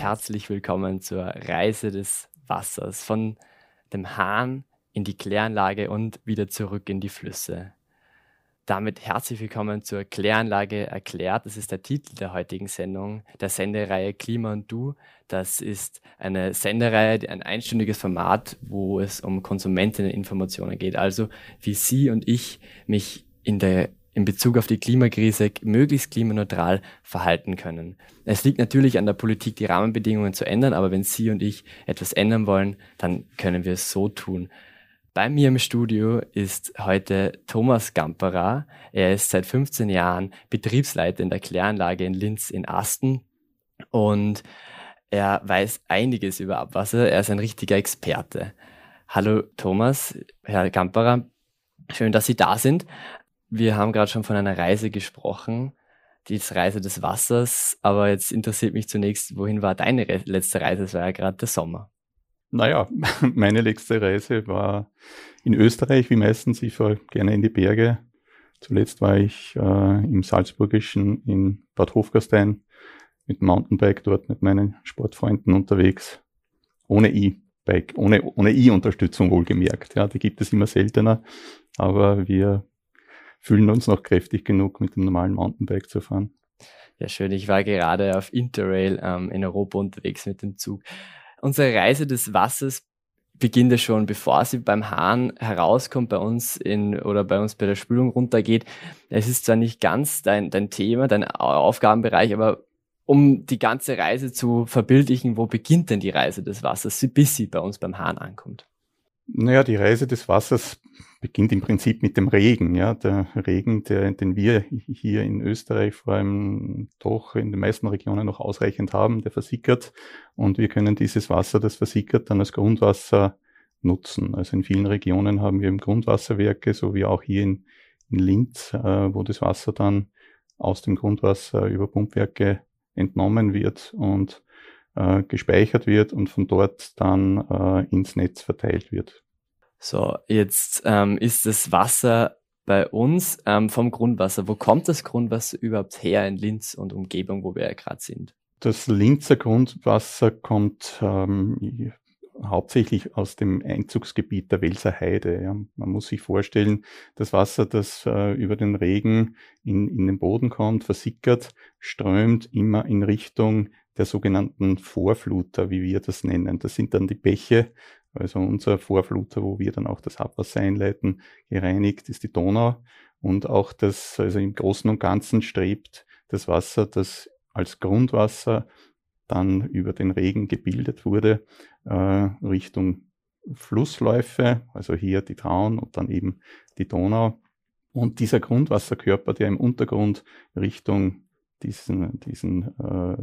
Herzlich willkommen zur Reise des Wassers von dem Hahn in die Kläranlage und wieder zurück in die Flüsse. Damit herzlich willkommen zur Kläranlage erklärt. Das ist der Titel der heutigen Sendung, der Sendereihe Klima und Du. Das ist eine Sendereihe, ein einstündiges Format, wo es um Konsumentinneninformationen geht. Also wie Sie und ich mich in der in Bezug auf die Klimakrise möglichst klimaneutral verhalten können. Es liegt natürlich an der Politik, die Rahmenbedingungen zu ändern, aber wenn Sie und ich etwas ändern wollen, dann können wir es so tun. Bei mir im Studio ist heute Thomas Gamperer. Er ist seit 15 Jahren Betriebsleiter in der Kläranlage in Linz in Asten und er weiß einiges über Abwasser. Er ist ein richtiger Experte. Hallo Thomas, Herr Gamperer, schön, dass Sie da sind. Wir haben gerade schon von einer Reise gesprochen, die Reise des Wassers, aber jetzt interessiert mich zunächst, wohin war deine letzte Reise? Es war ja gerade der Sommer. Naja, meine letzte Reise war in Österreich, wie meistens. Ich fahre gerne in die Berge. Zuletzt war ich äh, im Salzburgischen in Bad Hofgastein mit Mountainbike dort mit meinen Sportfreunden unterwegs. Ohne E-Bike, ohne, ohne E-Unterstützung wohlgemerkt. Ja, die gibt es immer seltener. Aber wir fühlen uns noch kräftig genug, mit dem normalen Mountainbike zu fahren. Ja, schön. Ich war gerade auf Interrail ähm, in Europa unterwegs mit dem Zug. Unsere Reise des Wassers beginnt ja schon, bevor sie beim Hahn herauskommt, bei uns in oder bei uns bei der Spülung runtergeht. Es ist zwar nicht ganz dein, dein Thema, dein Aufgabenbereich, aber um die ganze Reise zu verbildlichen, wo beginnt denn die Reise des Wassers, bis sie bei uns beim Hahn ankommt? Naja, die Reise des Wassers beginnt im Prinzip mit dem Regen. Ja, der Regen, der, den wir hier in Österreich vor allem doch in den meisten Regionen noch ausreichend haben, der versickert und wir können dieses Wasser, das versickert, dann als Grundwasser nutzen. Also in vielen Regionen haben wir im Grundwasserwerke, so wie auch hier in, in Linz, äh, wo das Wasser dann aus dem Grundwasser über Pumpwerke entnommen wird und äh, gespeichert wird und von dort dann äh, ins Netz verteilt wird. So, jetzt ähm, ist das Wasser bei uns ähm, vom Grundwasser. Wo kommt das Grundwasser überhaupt her in Linz und Umgebung, wo wir ja gerade sind? Das Linzer Grundwasser kommt ähm, hauptsächlich aus dem Einzugsgebiet der Welser Heide. Ja. Man muss sich vorstellen, das Wasser, das äh, über den Regen in, in den Boden kommt, versickert, strömt immer in Richtung der sogenannten Vorfluter, wie wir das nennen. Das sind dann die Bäche, also unser Vorfluter, wo wir dann auch das Abwasser einleiten, gereinigt ist die Donau. Und auch das, also im Großen und Ganzen strebt das Wasser, das als Grundwasser dann über den Regen gebildet wurde, äh, Richtung Flussläufe, also hier die Traun und dann eben die Donau. Und dieser Grundwasserkörper, der im Untergrund Richtung diesen, diesen, äh,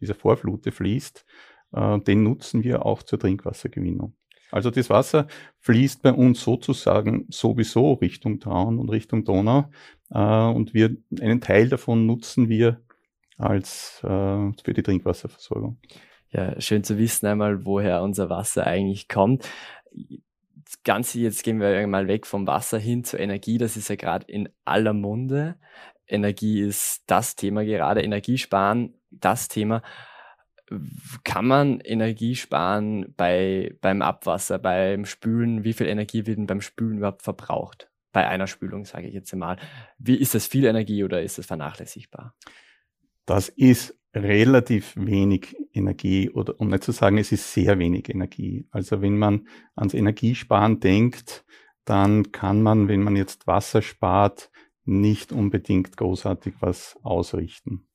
dieser Vorflute fließt, äh, den nutzen wir auch zur Trinkwassergewinnung. Also das Wasser fließt bei uns sozusagen sowieso Richtung Traun und Richtung Donau äh, und wir einen Teil davon nutzen wir als äh, für die Trinkwasserversorgung. Ja, schön zu wissen einmal, woher unser Wasser eigentlich kommt. Das Ganze, jetzt gehen wir mal weg vom Wasser hin zur Energie. Das ist ja gerade in aller Munde. Energie ist das Thema gerade, Energiesparen das Thema. Kann man Energie sparen bei, beim Abwasser, beim Spülen? Wie viel Energie wird denn beim Spülen überhaupt verbraucht? Bei einer Spülung, sage ich jetzt einmal. Wie ist das viel Energie oder ist das vernachlässigbar? Das ist relativ wenig Energie oder um nicht zu sagen, es ist sehr wenig Energie. Also wenn man ans Energiesparen denkt, dann kann man, wenn man jetzt Wasser spart, nicht unbedingt großartig was ausrichten.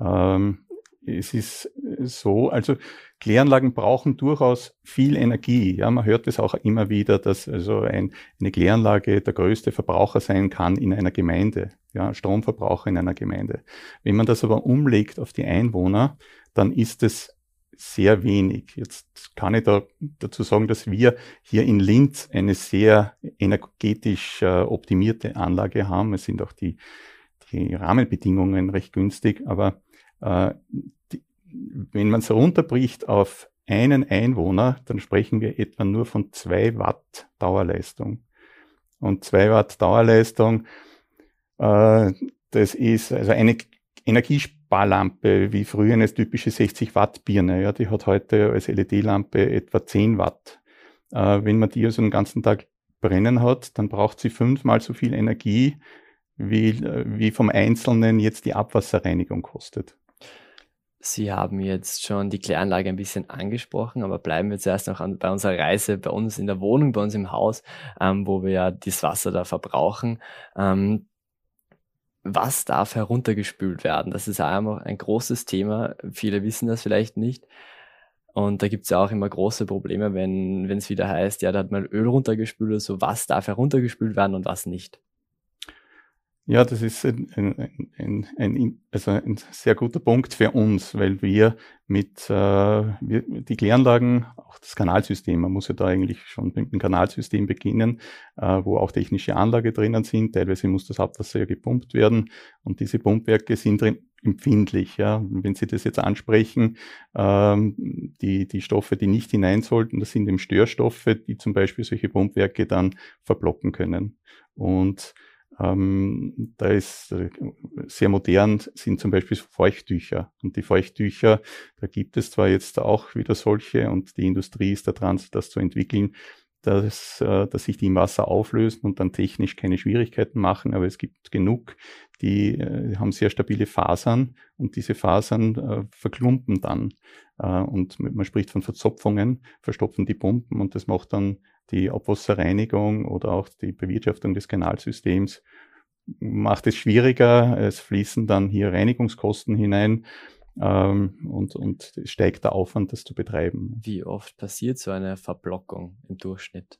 Ähm, es ist so, also Kläranlagen brauchen durchaus viel Energie. Ja, man hört es auch immer wieder, dass also ein, eine Kläranlage der größte Verbraucher sein kann in einer Gemeinde, ja, Stromverbraucher in einer Gemeinde. Wenn man das aber umlegt auf die Einwohner, dann ist es sehr wenig. Jetzt kann ich da dazu sagen, dass wir hier in Linz eine sehr energetisch äh, optimierte Anlage haben. Es sind auch die, die Rahmenbedingungen recht günstig, aber äh, die, wenn man es runterbricht auf einen Einwohner, dann sprechen wir etwa nur von zwei Watt Dauerleistung. Und zwei Watt Dauerleistung, äh, das ist also eine Energiesparlampe, wie früher eine typische 60 Watt Birne. Ja, die hat heute als LED-Lampe etwa 10 Watt. Äh, wenn man die also den ganzen Tag brennen hat, dann braucht sie fünfmal so viel Energie, wie, äh, wie vom Einzelnen jetzt die Abwasserreinigung kostet. Sie haben jetzt schon die Kläranlage ein bisschen angesprochen, aber bleiben wir zuerst noch an, bei unserer Reise bei uns in der Wohnung, bei uns im Haus, ähm, wo wir ja das Wasser da verbrauchen. Ähm, was darf heruntergespült werden? Das ist auch ein großes Thema. Viele wissen das vielleicht nicht. Und da gibt es ja auch immer große Probleme, wenn es wieder heißt, ja, da hat mal Öl runtergespült oder so. Was darf heruntergespült werden und was nicht? Ja, das ist ein, ein, ein, ein, also ein sehr guter Punkt für uns, weil wir mit äh, wir, die Kläranlagen, auch das Kanalsystem, man muss ja da eigentlich schon mit dem Kanalsystem beginnen, äh, wo auch technische Anlage drinnen sind. Teilweise muss das Abwasser ja gepumpt werden und diese Pumpwerke sind drin empfindlich. Ja. wenn Sie das jetzt ansprechen, ähm, die, die Stoffe, die nicht hinein sollten, das sind eben Störstoffe, die zum Beispiel solche Pumpwerke dann verblocken können. Und ähm, da ist äh, sehr modern sind zum Beispiel Feuchttücher. Und die Feuchttücher, da gibt es zwar jetzt auch wieder solche und die Industrie ist da dran, das zu entwickeln, dass, äh, dass sich die im Wasser auflösen und dann technisch keine Schwierigkeiten machen, aber es gibt genug, die äh, haben sehr stabile Fasern und diese Fasern äh, verklumpen dann. Äh, und man spricht von Verzopfungen, verstopfen die Pumpen und das macht dann die Abwasserreinigung oder auch die Bewirtschaftung des Kanalsystems macht es schwieriger. Es fließen dann hier Reinigungskosten hinein ähm, und, und es steigt der Aufwand, das zu betreiben. Wie oft passiert so eine Verblockung im Durchschnitt?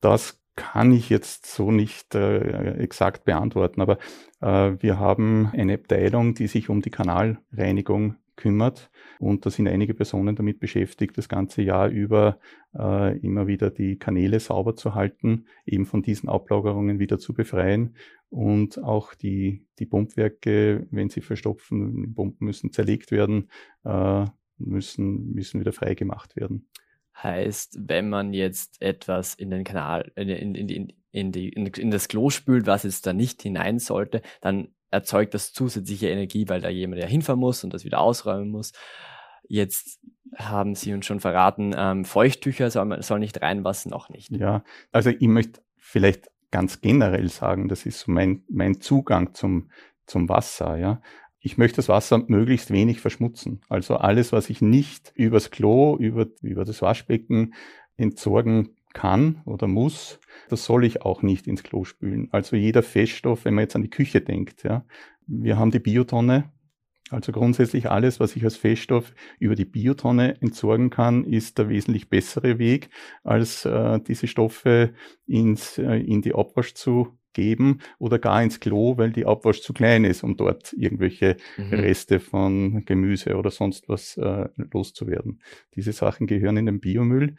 Das kann ich jetzt so nicht äh, exakt beantworten, aber äh, wir haben eine Abteilung, die sich um die Kanalreinigung kümmert. Und da sind einige Personen damit beschäftigt, das ganze Jahr über äh, immer wieder die Kanäle sauber zu halten, eben von diesen Ablagerungen wieder zu befreien und auch die, die Pumpwerke, wenn sie verstopfen, Pumpen müssen zerlegt werden, äh, müssen, müssen wieder frei gemacht werden. Heißt, wenn man jetzt etwas in den Kanal, in, in, in, in, die, in das Klo spült, was jetzt da nicht hinein sollte, dann erzeugt das zusätzliche Energie, weil da jemand ja hinfahren muss und das wieder ausräumen muss. Jetzt haben Sie uns schon verraten, ähm, Feuchttücher soll, soll nicht rein, was noch nicht. Ja, also ich möchte vielleicht ganz generell sagen, das ist so mein, mein Zugang zum, zum Wasser, ja. Ich möchte das Wasser möglichst wenig verschmutzen. Also alles, was ich nicht übers Klo, über, über das Waschbecken entsorgen kann oder muss, das soll ich auch nicht ins Klo spülen. Also jeder Feststoff, wenn man jetzt an die Küche denkt, ja. Wir haben die Biotonne. Also grundsätzlich alles, was ich als Feststoff über die Biotonne entsorgen kann, ist der wesentlich bessere Weg, als äh, diese Stoffe ins, äh, in die Abwasch zu geben oder gar ins Klo, weil die Abwasch zu klein ist, um dort irgendwelche mhm. Reste von Gemüse oder sonst was äh, loszuwerden. Diese Sachen gehören in den Biomüll,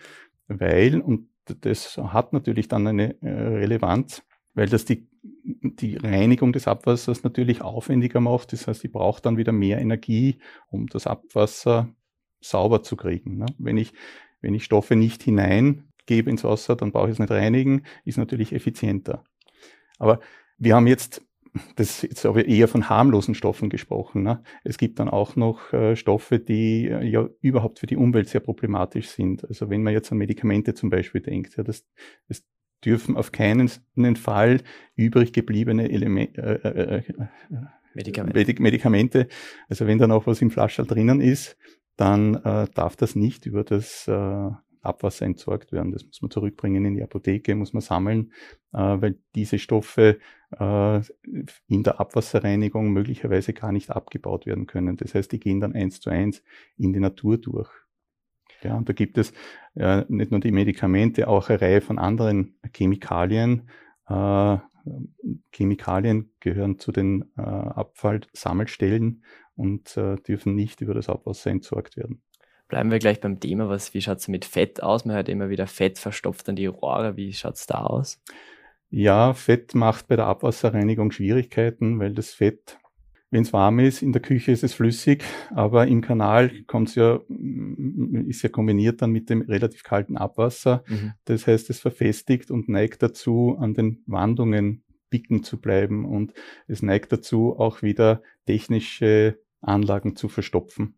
weil, und das hat natürlich dann eine äh, Relevanz, weil das die, die Reinigung des Abwassers natürlich aufwendiger macht. Das heißt, ich brauche dann wieder mehr Energie, um das Abwasser sauber zu kriegen. Ne? Wenn, ich, wenn ich Stoffe nicht hineingebe ins Wasser, dann brauche ich es nicht reinigen, ist natürlich effizienter. Aber wir haben jetzt das jetzt aber eher von harmlosen Stoffen gesprochen. Ne? Es gibt dann auch noch äh, Stoffe, die äh, ja überhaupt für die Umwelt sehr problematisch sind. Also wenn man jetzt an Medikamente zum Beispiel denkt, ja, das, das dürfen auf keinen Fall übrig gebliebene Elemente, äh, äh, äh, Medikamente. Medikamente, also wenn da noch was im Flaschall drinnen ist, dann äh, darf das nicht über das äh, Abwasser entsorgt werden. Das muss man zurückbringen in die Apotheke, muss man sammeln, äh, weil diese Stoffe äh, in der Abwasserreinigung möglicherweise gar nicht abgebaut werden können. Das heißt, die gehen dann eins zu eins in die Natur durch. Ja, und da gibt es äh, nicht nur die Medikamente, auch eine Reihe von anderen Chemikalien. Äh, Chemikalien gehören zu den äh, Abfallsammelstellen und äh, dürfen nicht über das Abwasser entsorgt werden. Bleiben wir gleich beim Thema. Was, wie schaut es mit Fett aus? Man hört immer wieder, Fett verstopft dann die Rohre. Wie schaut es da aus? Ja, Fett macht bei der Abwasserreinigung Schwierigkeiten, weil das Fett, wenn es warm ist, in der Küche ist es flüssig, aber im Kanal kommt's ja, ist ja kombiniert dann mit dem relativ kalten Abwasser. Mhm. Das heißt, es verfestigt und neigt dazu, an den Wandungen bicken zu bleiben und es neigt dazu, auch wieder technische Anlagen zu verstopfen.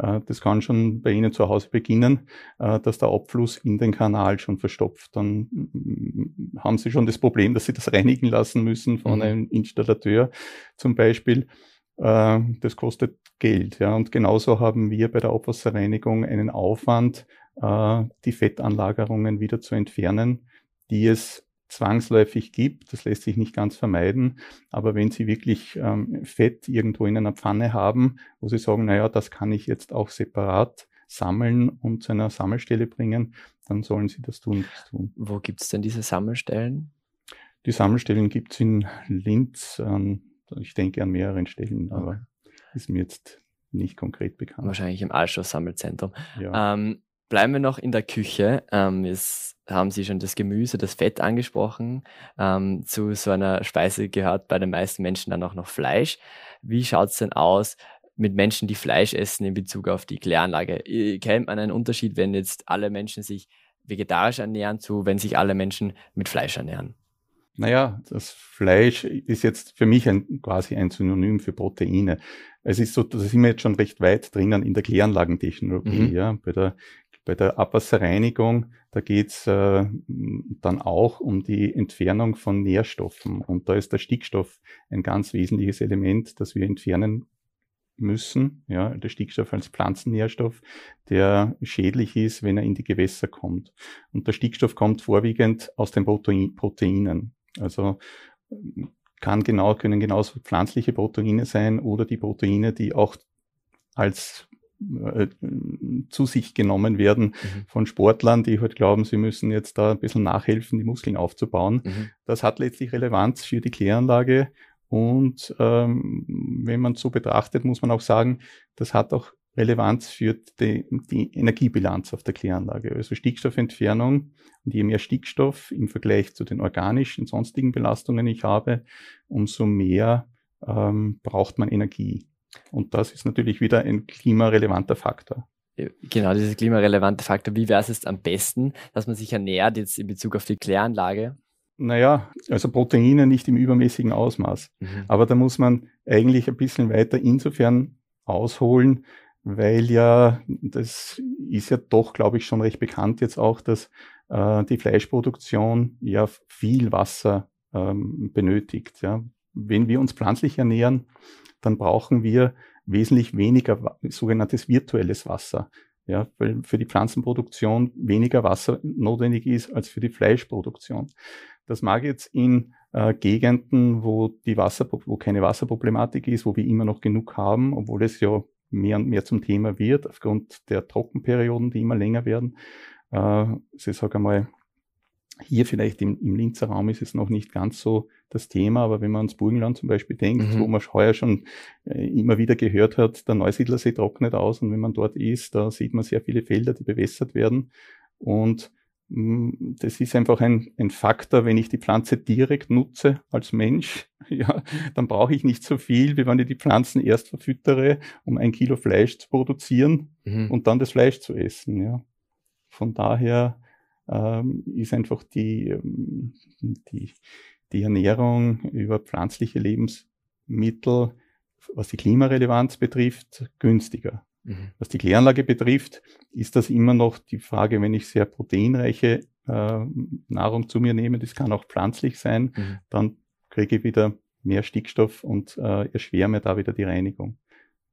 Äh, das kann schon bei Ihnen zu Hause beginnen, äh, dass der Abfluss in den Kanal schon verstopft. Dann haben Sie schon das Problem, dass Sie das reinigen lassen müssen von mhm. einem Installateur zum Beispiel. Äh, das kostet Geld. Ja. Und genauso haben wir bei der Abwasserreinigung einen Aufwand, die Fettanlagerungen wieder zu entfernen, die es zwangsläufig gibt. Das lässt sich nicht ganz vermeiden. Aber wenn Sie wirklich ähm, Fett irgendwo in einer Pfanne haben, wo Sie sagen, naja, das kann ich jetzt auch separat sammeln und zu einer Sammelstelle bringen, dann sollen Sie das tun. Das tun. Wo gibt es denn diese Sammelstellen? Die Sammelstellen gibt es in Linz, ähm, ich denke an mehreren Stellen, okay. aber ist mir jetzt nicht konkret bekannt. Wahrscheinlich im Altstoff-Sammelzentrum. Ja. Ähm, bleiben wir noch in der Küche. Ähm, jetzt haben Sie schon das Gemüse, das Fett angesprochen. Ähm, zu so einer Speise gehört bei den meisten Menschen dann auch noch Fleisch. Wie schaut's denn aus mit Menschen, die Fleisch essen in Bezug auf die Kläranlage? Kennt man einen Unterschied, wenn jetzt alle Menschen sich vegetarisch ernähren, zu wenn sich alle Menschen mit Fleisch ernähren? Naja, das Fleisch ist jetzt für mich ein, quasi ein Synonym für Proteine. Es ist so, da sind wir jetzt schon recht weit drinnen in der Kläranlagentechnologie. Mhm. Ja. Bei der bei der Abwasserreinigung, da geht's äh, dann auch um die Entfernung von Nährstoffen. Und da ist der Stickstoff ein ganz wesentliches Element, das wir entfernen müssen. Ja, der Stickstoff als Pflanzennährstoff, der schädlich ist, wenn er in die Gewässer kommt. Und der Stickstoff kommt vorwiegend aus den Protein Proteinen. Also kann genau, können genauso pflanzliche Proteine sein oder die Proteine, die auch als äh, zu sich genommen werden mhm. von Sportlern, die halt glauben, sie müssen jetzt da ein bisschen nachhelfen, die Muskeln aufzubauen. Mhm. Das hat letztlich Relevanz für die Kläranlage. Und ähm, wenn man so betrachtet, muss man auch sagen, das hat auch Relevanz für die, die Energiebilanz auf der Kläranlage. Also Stickstoffentfernung. Und je mehr Stickstoff im Vergleich zu den organischen, sonstigen Belastungen ich habe, umso mehr ähm, braucht man Energie. Und das ist natürlich wieder ein klimarelevanter Faktor. Genau, dieses klimarelevante Faktor. Wie wäre es jetzt am besten, dass man sich ernährt jetzt in Bezug auf die Kläranlage? Naja, also Proteine nicht im übermäßigen Ausmaß. Mhm. Aber da muss man eigentlich ein bisschen weiter insofern ausholen, weil ja, das ist ja doch, glaube ich, schon recht bekannt jetzt auch, dass äh, die Fleischproduktion ja viel Wasser ähm, benötigt. Ja. Wenn wir uns pflanzlich ernähren, dann brauchen wir wesentlich weniger sogenanntes virtuelles Wasser. Ja, weil für die Pflanzenproduktion weniger Wasser notwendig ist als für die Fleischproduktion. Das mag jetzt in äh, Gegenden, wo die Wasser, wo keine Wasserproblematik ist, wo wir immer noch genug haben, obwohl es ja mehr und mehr zum Thema wird, aufgrund der Trockenperioden, die immer länger werden. Äh, ich sage einmal, hier vielleicht im, im Linzer Raum ist es noch nicht ganz so das Thema, aber wenn man ans Burgenland zum Beispiel denkt, mhm. wo man heuer schon äh, immer wieder gehört hat, der Neusiedlersee trocknet aus und wenn man dort ist, da sieht man sehr viele Felder, die bewässert werden und mm, das ist einfach ein, ein Faktor, wenn ich die Pflanze direkt nutze als Mensch, ja, dann brauche ich nicht so viel, wie wenn ich die Pflanzen erst verfüttere, um ein Kilo Fleisch zu produzieren mhm. und dann das Fleisch zu essen. Ja. Von daher ähm, ist einfach die, ähm, die, die Ernährung über pflanzliche Lebensmittel, was die Klimarelevanz betrifft, günstiger. Mhm. Was die Kläranlage betrifft, ist das immer noch die Frage, wenn ich sehr proteinreiche äh, Nahrung zu mir nehme, das kann auch pflanzlich sein, mhm. dann kriege ich wieder mehr Stickstoff und äh, erschwere mir da wieder die Reinigung.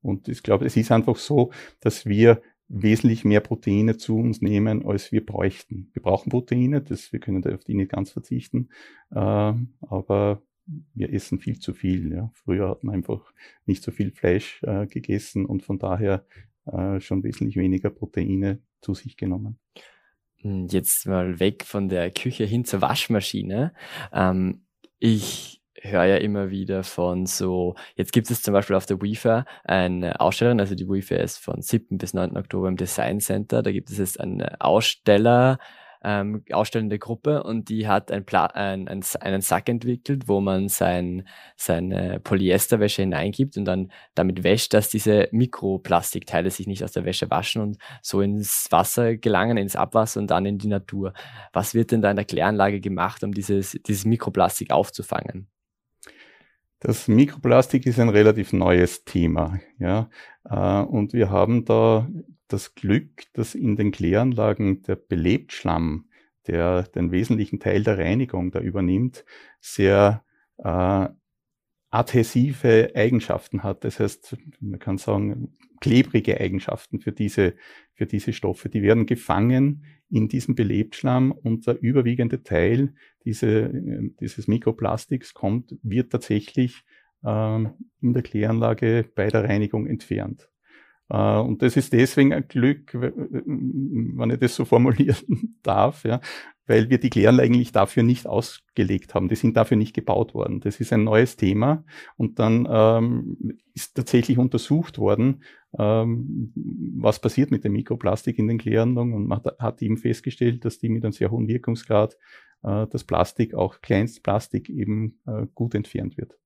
Und ich glaube, es ist einfach so, dass wir wesentlich mehr Proteine zu uns nehmen, als wir bräuchten. Wir brauchen Proteine, das, wir können auf die nicht ganz verzichten, äh, aber wir essen viel zu viel. Ja. Früher hat man einfach nicht so viel Fleisch äh, gegessen und von daher äh, schon wesentlich weniger Proteine zu sich genommen. Hm, jetzt mal weg von der Küche hin zur Waschmaschine. Ähm, ich höre ja immer wieder von so, jetzt gibt es zum Beispiel auf der WIFA eine Ausstellung, also die WIFA ist von 7. bis 9. Oktober im Design Center, da gibt es jetzt einen Aussteller, ähm, ausstellende Gruppe und die hat ein Pla ein, ein, einen Sack entwickelt, wo man sein, seine Polyesterwäsche hineingibt und dann damit wäscht, dass diese Mikroplastikteile sich nicht aus der Wäsche waschen und so ins Wasser gelangen, ins Abwasser und dann in die Natur. Was wird denn da in der Kläranlage gemacht, um dieses, dieses Mikroplastik aufzufangen? Das Mikroplastik ist ein relativ neues Thema, ja, äh, und wir haben da das Glück, dass in den Kläranlagen der Belebtschlamm, der den wesentlichen Teil der Reinigung da übernimmt, sehr äh, adhäsive Eigenschaften hat. Das heißt, man kann sagen, klebrige Eigenschaften für diese, für diese Stoffe. Die werden gefangen in diesem Belebtschlamm und der überwiegende Teil diese, dieses Mikroplastiks kommt, wird tatsächlich ähm, in der Kläranlage bei der Reinigung entfernt. Äh, und das ist deswegen ein Glück, wenn ich das so formulieren darf, ja, weil wir die Kläranlagen eigentlich dafür nicht ausgelegt haben. Die sind dafür nicht gebaut worden. Das ist ein neues Thema. Und dann ähm, ist tatsächlich untersucht worden, ähm, was passiert mit dem Mikroplastik in den Kläranlagen. Und man hat eben festgestellt, dass die mit einem sehr hohen Wirkungsgrad äh, das Plastik, auch Kleinstplastik eben äh, gut entfernt wird.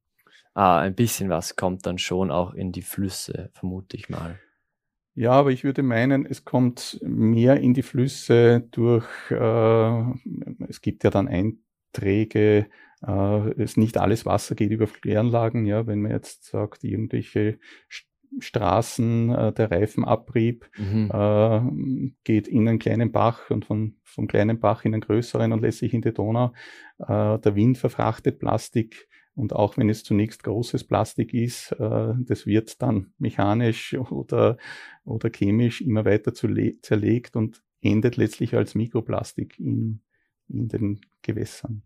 Ah, ein bisschen was kommt dann schon auch in die Flüsse, vermute ich mal. Ja, aber ich würde meinen, es kommt mehr in die Flüsse durch, äh, es gibt ja dann Einträge, äh, es nicht alles Wasser geht über Kläranlagen, ja, wenn man jetzt sagt, irgendwelche Straßen, äh, der Reifenabrieb mhm. äh, geht in einen kleinen Bach und von, vom kleinen Bach in einen größeren und lässt sich in die Donau. Äh, der Wind verfrachtet Plastik und auch wenn es zunächst großes Plastik ist, äh, das wird dann mechanisch oder, oder chemisch immer weiter zerlegt und endet letztlich als Mikroplastik in, in den Gewässern.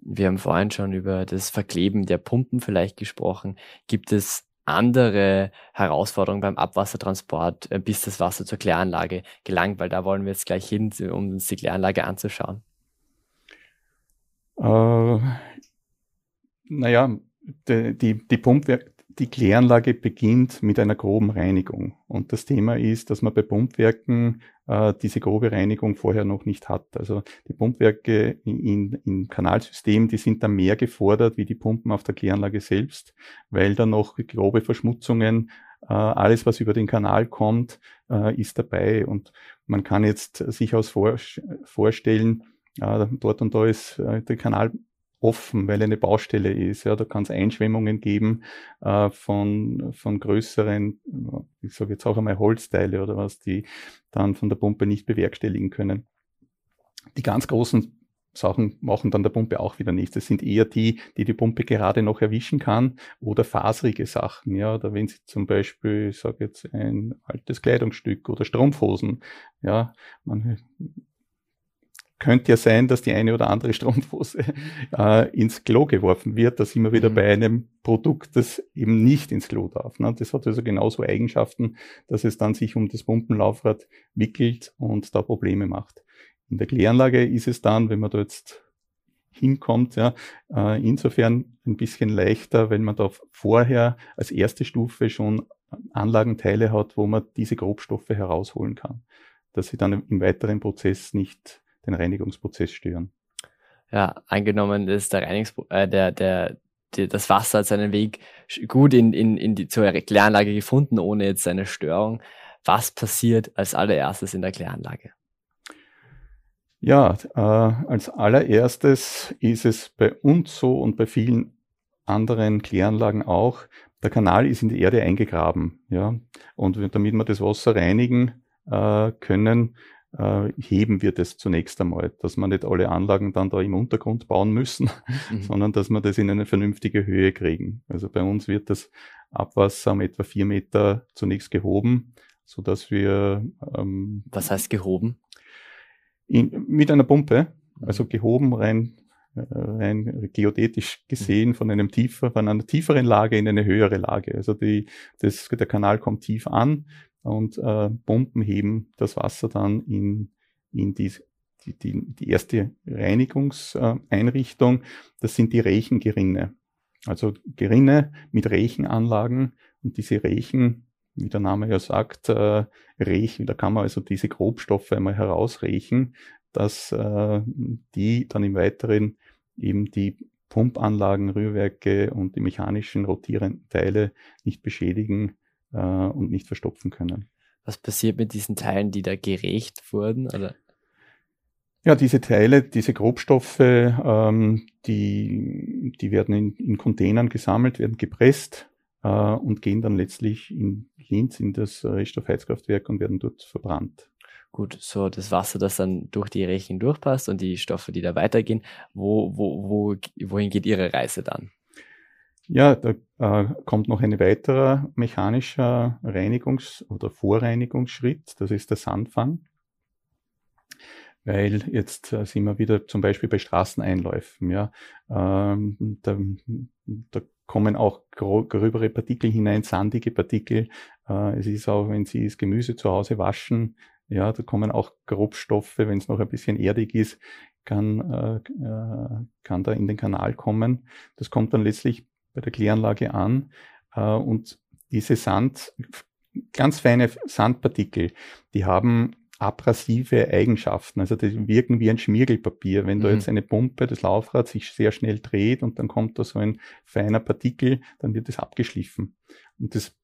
Wir haben vorhin schon über das Verkleben der Pumpen vielleicht gesprochen. Gibt es andere Herausforderungen beim Abwassertransport, äh, bis das Wasser zur Kläranlage gelangt? Weil da wollen wir jetzt gleich hin, um uns die Kläranlage anzuschauen. Äh, naja, die, die, die Pumpwerk, die Kläranlage beginnt mit einer groben Reinigung. Und das Thema ist, dass man bei Pumpwerken äh, diese grobe Reinigung vorher noch nicht hat. Also die Pumpwerke in, im Kanalsystem, die sind da mehr gefordert wie die Pumpen auf der Kläranlage selbst, weil da noch grobe Verschmutzungen, äh, alles was über den Kanal kommt, äh, ist dabei. Und man kann jetzt sich aus vor, vorstellen, äh, dort und da ist äh, der Kanal offen, weil eine Baustelle ist. Ja, da kann es Einschwemmungen geben äh, von, von größeren, ich sage jetzt auch einmal Holzteile oder was, die dann von der Pumpe nicht bewerkstelligen können. Die ganz großen Sachen machen dann der Pumpe auch wieder nichts. Das sind eher die, die die Pumpe gerade noch erwischen kann oder faserige Sachen. Ja, oder wenn sie zum Beispiel, ich sage jetzt ein altes Kleidungsstück oder Strumpfhosen, ja, man könnte ja sein, dass die eine oder andere Strumpfhose äh, ins Klo geworfen wird. Da sind wir wieder mhm. bei einem Produkt, das eben nicht ins Klo darf. Ne? Das hat also genauso Eigenschaften, dass es dann sich um das Pumpenlaufrad wickelt und da Probleme macht. In der Kläranlage ist es dann, wenn man da jetzt hinkommt, ja, äh, insofern ein bisschen leichter, wenn man da vorher als erste Stufe schon Anlagenteile hat, wo man diese Grobstoffe herausholen kann, dass sie dann im weiteren Prozess nicht den Reinigungsprozess stören. Ja, angenommen ist der Reinigungs äh, der, der, der, das Wasser hat seinen Weg gut in, in, in die zur Kläranlage gefunden, ohne jetzt eine Störung. Was passiert als allererstes in der Kläranlage? Ja, äh, als allererstes ist es bei uns so und bei vielen anderen Kläranlagen auch, der Kanal ist in die Erde eingegraben. Ja? Und damit wir das Wasser reinigen äh, können, äh, heben wir das zunächst einmal, dass wir nicht alle Anlagen dann da im Untergrund bauen müssen, mhm. sondern dass wir das in eine vernünftige Höhe kriegen. Also bei uns wird das Abwasser um etwa vier Meter zunächst gehoben, so dass wir. Ähm, Was heißt gehoben? In, mit einer Pumpe, also gehoben rein, äh, rein geodätisch gesehen von einem tiefer, von einer tieferen Lage in eine höhere Lage. Also die, das, der Kanal kommt tief an und äh, Pumpen heben das Wasser dann in, in die, die, die, erste Reinigungseinrichtung. Das sind die Rechengerinne. Also Gerinne mit Rechenanlagen und diese Rechen, wie der Name ja sagt, äh, Rechen, da kann man also diese Grobstoffe einmal herausrechen, dass äh, die dann im Weiteren eben die Pumpanlagen, Rührwerke und die mechanischen rotierenden Teile nicht beschädigen äh, und nicht verstopfen können. Was passiert mit diesen Teilen, die da gerecht wurden? Oder? Ja, diese Teile, diese Grobstoffe, ähm, die, die werden in, in Containern gesammelt, werden gepresst äh, und gehen dann letztlich in Linz in das Reststoffheizkraftwerk und werden dort verbrannt. Gut, so das Wasser, das dann durch die Rechen durchpasst und die Stoffe, die da weitergehen, wo, wo, wo, wohin geht Ihre Reise dann? Ja, da äh, kommt noch ein weiterer mechanischer Reinigungs- oder Vorreinigungsschritt, das ist der Sandfang weil jetzt äh, sind wir wieder zum Beispiel bei Straßeneinläufen, ja, ähm, da, da kommen auch gröbere Partikel hinein, sandige Partikel. Äh, es ist auch, wenn Sie das Gemüse zu Hause waschen, ja, da kommen auch Grobstoffe, wenn es noch ein bisschen erdig ist, kann, äh, äh, kann da in den Kanal kommen. Das kommt dann letztlich bei der Kläranlage an äh, und diese Sand, ganz feine Sandpartikel, die haben abrasive Eigenschaften. Also die wirken wie ein Schmiergelpapier. Wenn mhm. da jetzt eine Pumpe, das Laufrad sich sehr schnell dreht und dann kommt da so ein feiner Partikel, dann wird es abgeschliffen. Und das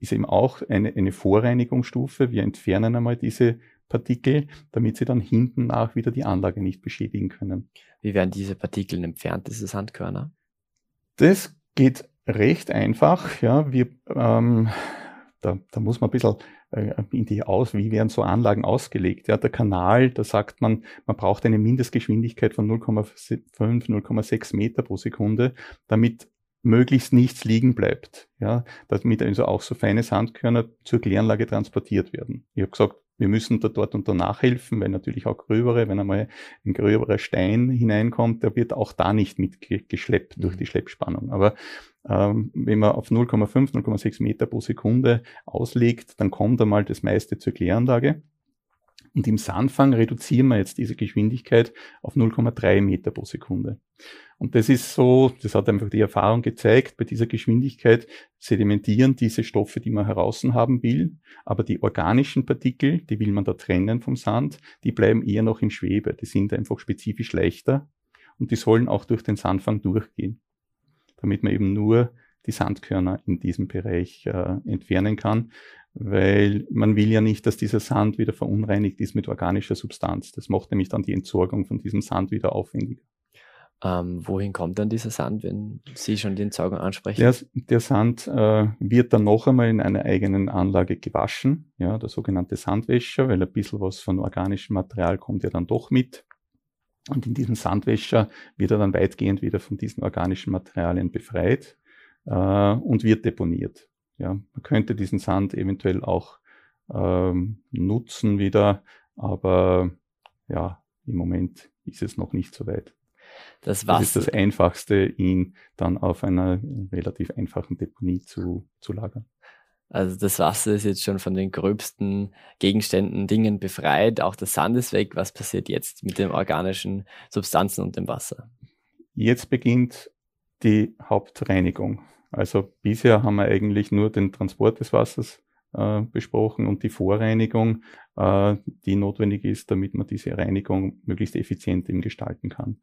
ist eben auch eine, eine Vorreinigungsstufe. Wir entfernen einmal diese Partikel, damit sie dann hinten nach wieder die Anlage nicht beschädigen können. Wie werden diese Partikel entfernt, diese Sandkörner? Das geht recht einfach. Ja, wir, ähm, da, da muss man ein bisschen äh, in die aus, wie werden so Anlagen ausgelegt. Ja, der Kanal, da sagt man, man braucht eine Mindestgeschwindigkeit von 0,5, 0,6 Meter pro Sekunde, damit möglichst nichts liegen bleibt. Ja, damit also auch so feine Sandkörner zur Kläranlage transportiert werden. Ich habe gesagt, wir müssen da dort und da nachhelfen, weil natürlich auch gröbere, wenn einmal ein gröberer Stein hineinkommt, der wird auch da nicht mitgeschleppt mhm. durch die Schleppspannung. Aber ähm, wenn man auf 0,5, 0,6 Meter pro Sekunde auslegt, dann kommt einmal das meiste zur Kläranlage. Und im Sandfang reduzieren wir jetzt diese Geschwindigkeit auf 0,3 Meter pro Sekunde. Und das ist so, das hat einfach die Erfahrung gezeigt, bei dieser Geschwindigkeit sedimentieren diese Stoffe, die man heraus haben will, aber die organischen Partikel, die will man da trennen vom Sand, die bleiben eher noch in Schwebe, die sind einfach spezifisch leichter. Und die sollen auch durch den Sandfang durchgehen, damit man eben nur die Sandkörner in diesem Bereich äh, entfernen kann weil man will ja nicht, dass dieser Sand wieder verunreinigt ist mit organischer Substanz. Das macht nämlich dann die Entsorgung von diesem Sand wieder aufwendiger. Ähm, wohin kommt dann dieser Sand, wenn Sie schon die Entsorgung ansprechen? Der, der Sand äh, wird dann noch einmal in einer eigenen Anlage gewaschen, ja, der sogenannte Sandwäscher, weil ein bisschen was von organischem Material kommt ja dann doch mit. Und in diesem Sandwäscher wird er dann weitgehend wieder von diesen organischen Materialien befreit und wird deponiert. Ja, man könnte diesen Sand eventuell auch ähm, nutzen wieder, aber ja, im Moment ist es noch nicht so weit. Das, Wasser. das ist das Einfachste, ihn dann auf einer relativ einfachen Deponie zu, zu lagern. Also das Wasser ist jetzt schon von den gröbsten Gegenständen, Dingen befreit. Auch der Sand ist weg. Was passiert jetzt mit den organischen Substanzen und dem Wasser? Jetzt beginnt die Hauptreinigung. Also bisher haben wir eigentlich nur den Transport des Wassers äh, besprochen und die Vorreinigung, äh, die notwendig ist, damit man diese Reinigung möglichst effizient eben gestalten kann.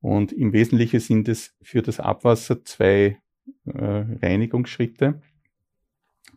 Und im Wesentlichen sind es für das Abwasser zwei äh, Reinigungsschritte.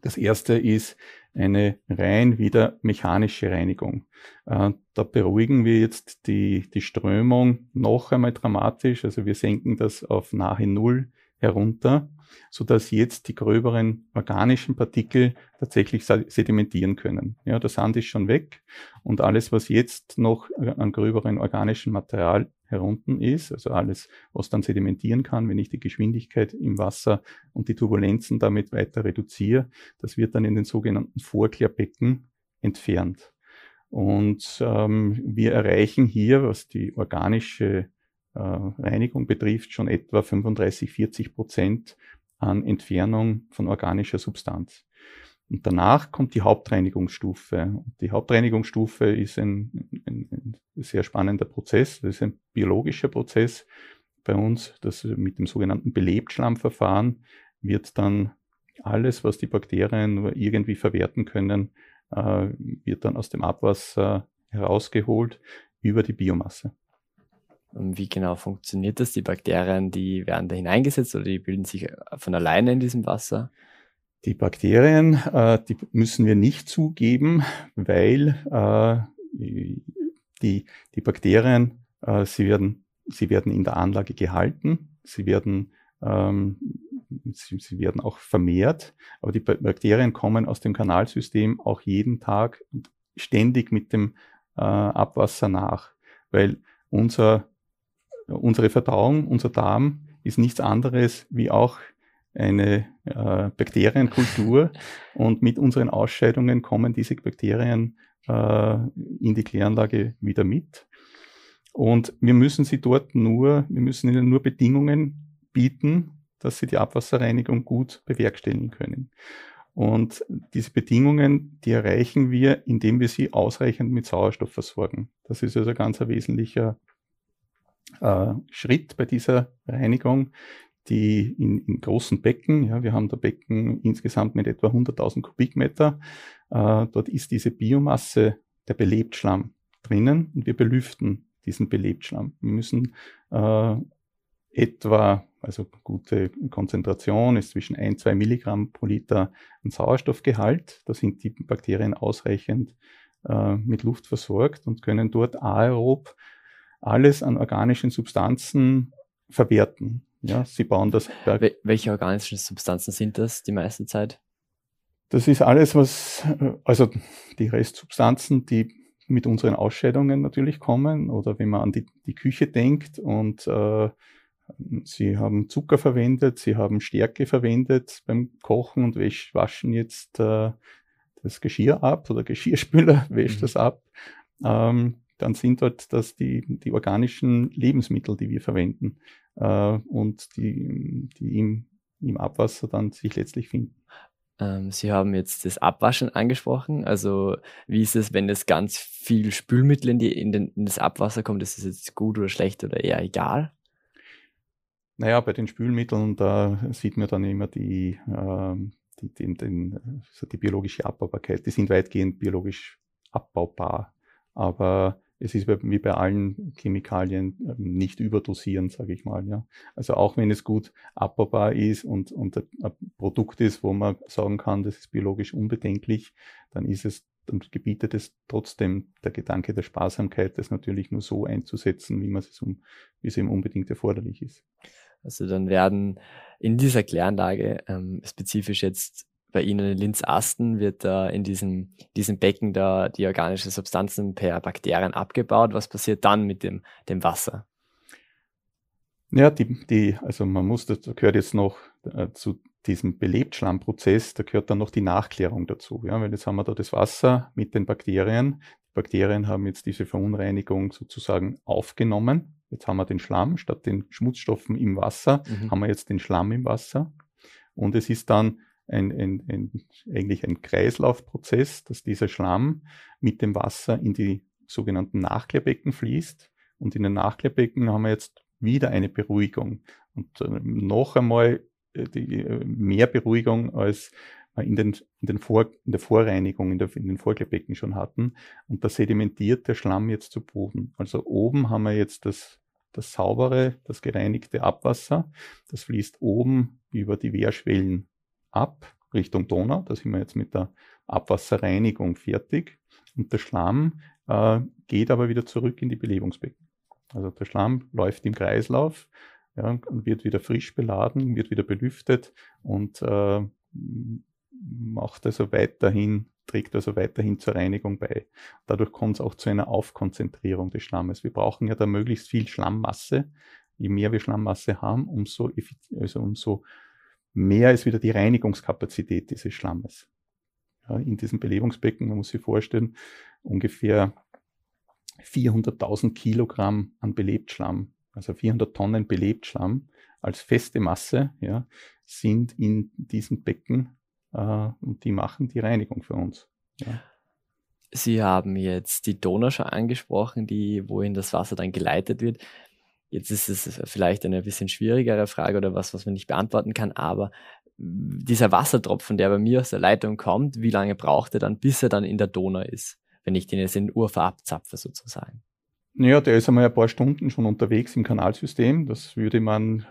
Das erste ist eine rein wieder mechanische Reinigung. Äh, da beruhigen wir jetzt die, die Strömung noch einmal dramatisch. Also wir senken das auf nahe Null herunter, so dass jetzt die gröberen organischen Partikel tatsächlich sedimentieren können. Ja, der Sand ist schon weg und alles, was jetzt noch an gröberen organischen Material herunten ist, also alles, was dann sedimentieren kann, wenn ich die Geschwindigkeit im Wasser und die Turbulenzen damit weiter reduziere, das wird dann in den sogenannten Vorklärbecken entfernt. Und ähm, wir erreichen hier, was die organische äh, Reinigung betrifft, schon etwa 35, 40 Prozent an Entfernung von organischer Substanz. Und danach kommt die Hauptreinigungsstufe. Die Hauptreinigungsstufe ist ein, ein, ein, sehr spannender Prozess. Das ist ein biologischer Prozess bei uns. Das mit dem sogenannten Belebtschlammverfahren wird dann alles, was die Bakterien nur irgendwie verwerten können, äh, wird dann aus dem Abwasser herausgeholt über die Biomasse. Und wie genau funktioniert das? Die Bakterien, die werden da hineingesetzt oder die bilden sich von alleine in diesem Wasser? Die Bakterien, äh, die müssen wir nicht zugeben, weil äh, die, die Bakterien, äh, sie, werden, sie werden in der Anlage gehalten, sie werden, ähm, sie, sie werden auch vermehrt, aber die Bakterien kommen aus dem Kanalsystem auch jeden Tag ständig mit dem äh, Abwasser nach, weil unser, unsere Verdauung, unser Darm ist nichts anderes wie auch eine äh, Bakterienkultur und mit unseren Ausscheidungen kommen diese Bakterien äh, in die Kläranlage wieder mit. Und wir müssen sie dort nur, wir müssen ihnen nur Bedingungen bieten, dass sie die Abwasserreinigung gut bewerkstelligen können. Und diese Bedingungen, die erreichen wir, indem wir sie ausreichend mit Sauerstoff versorgen. Das ist also ein ganz wesentlicher äh, Schritt bei dieser Reinigung die in, in großen Becken, ja, wir haben da Becken insgesamt mit etwa 100.000 Kubikmeter, äh, dort ist diese Biomasse, der Belebtschlamm drinnen und wir belüften diesen Belebtschlamm. Wir müssen äh, etwa, also gute Konzentration ist zwischen 1, 2 Milligramm pro Liter ein Sauerstoffgehalt. Da sind die Bakterien ausreichend äh, mit Luft versorgt und können dort aerob alles an organischen Substanzen verwerten. Ja, sie bauen das Berg. Welche organischen Substanzen sind das die meiste Zeit? Das ist alles, was, also die Restsubstanzen, die mit unseren Ausscheidungen natürlich kommen oder wenn man an die, die Küche denkt und äh, sie haben Zucker verwendet, sie haben Stärke verwendet beim Kochen und wäsch, waschen jetzt äh, das Geschirr ab oder Geschirrspüler wäscht mhm. das ab. Ähm, dann sind dort das die, die organischen Lebensmittel, die wir verwenden äh, und die, die im, im Abwasser dann sich letztlich finden. Ähm, Sie haben jetzt das Abwaschen angesprochen. Also wie ist es, wenn es ganz viel Spülmittel in, die, in, den, in das Abwasser kommt? Ist es jetzt gut oder schlecht oder eher egal? Naja, bei den Spülmitteln, da sieht man dann immer die, äh, die, den, den, also die biologische Abbaubarkeit. Die sind weitgehend biologisch abbaubar. Aber es ist wie bei allen Chemikalien ähm, nicht überdosieren, sage ich mal. Ja. Also auch wenn es gut abbaubar ist und, und ein Produkt ist, wo man sagen kann, das ist biologisch unbedenklich, dann ist es, dann gebietet es trotzdem der Gedanke der Sparsamkeit, das natürlich nur so einzusetzen, wie man es um, wie es eben unbedingt erforderlich ist. Also dann werden in dieser Kläranlage ähm, spezifisch jetzt bei Ihnen in Linz-Asten wird da in diesem, diesem Becken da die organischen Substanzen per Bakterien abgebaut. Was passiert dann mit dem, dem Wasser? Ja, die, die, also man muss, das gehört jetzt noch äh, zu diesem Belebtschlammprozess, da gehört dann noch die Nachklärung dazu. Ja, weil jetzt haben wir da das Wasser mit den Bakterien. Die Bakterien haben jetzt diese Verunreinigung sozusagen aufgenommen. Jetzt haben wir den Schlamm statt den Schmutzstoffen im Wasser, mhm. haben wir jetzt den Schlamm im Wasser. Und es ist dann ein, ein, ein, eigentlich ein Kreislaufprozess, dass dieser Schlamm mit dem Wasser in die sogenannten Nachklärbecken fließt. Und in den Nachklärbecken haben wir jetzt wieder eine Beruhigung. Und äh, noch einmal äh, die, äh, mehr Beruhigung als in, den, in, den Vor, in der Vorreinigung, in, der, in den Vorklärbecken schon hatten. Und da sedimentiert der Schlamm jetzt zu Boden. Also oben haben wir jetzt das, das saubere, das gereinigte Abwasser. Das fließt oben über die Wehrschwellen ab Richtung Donau. Da sind wir jetzt mit der Abwasserreinigung fertig. Und der Schlamm äh, geht aber wieder zurück in die Belebungsbecken. Also der Schlamm läuft im Kreislauf ja, und wird wieder frisch beladen, wird wieder belüftet und äh, macht also weiterhin trägt also weiterhin zur Reinigung bei. Dadurch kommt es auch zu einer Aufkonzentrierung des Schlammes. Wir brauchen ja da möglichst viel Schlammmasse. Je mehr wir Schlammmasse haben, umso, also umso mehr ist wieder die Reinigungskapazität dieses Schlammes. Ja, in diesem Belebungsbecken, man muss sich vorstellen, ungefähr 400.000 Kilogramm an Belebtschlamm, also 400 Tonnen Belebtschlamm als feste Masse, ja, sind in diesem Becken äh, und die machen die Reinigung für uns. Ja. Sie haben jetzt die Donau schon angesprochen, die, wohin das Wasser dann geleitet wird. Jetzt ist es vielleicht eine bisschen schwierigere Frage oder was, was man nicht beantworten kann, aber dieser Wassertropfen, der bei mir aus der Leitung kommt, wie lange braucht er dann, bis er dann in der Donau ist, wenn ich den jetzt in Ufer abzapfe sozusagen? Naja, der ist einmal ein paar Stunden schon unterwegs im Kanalsystem. Das würde man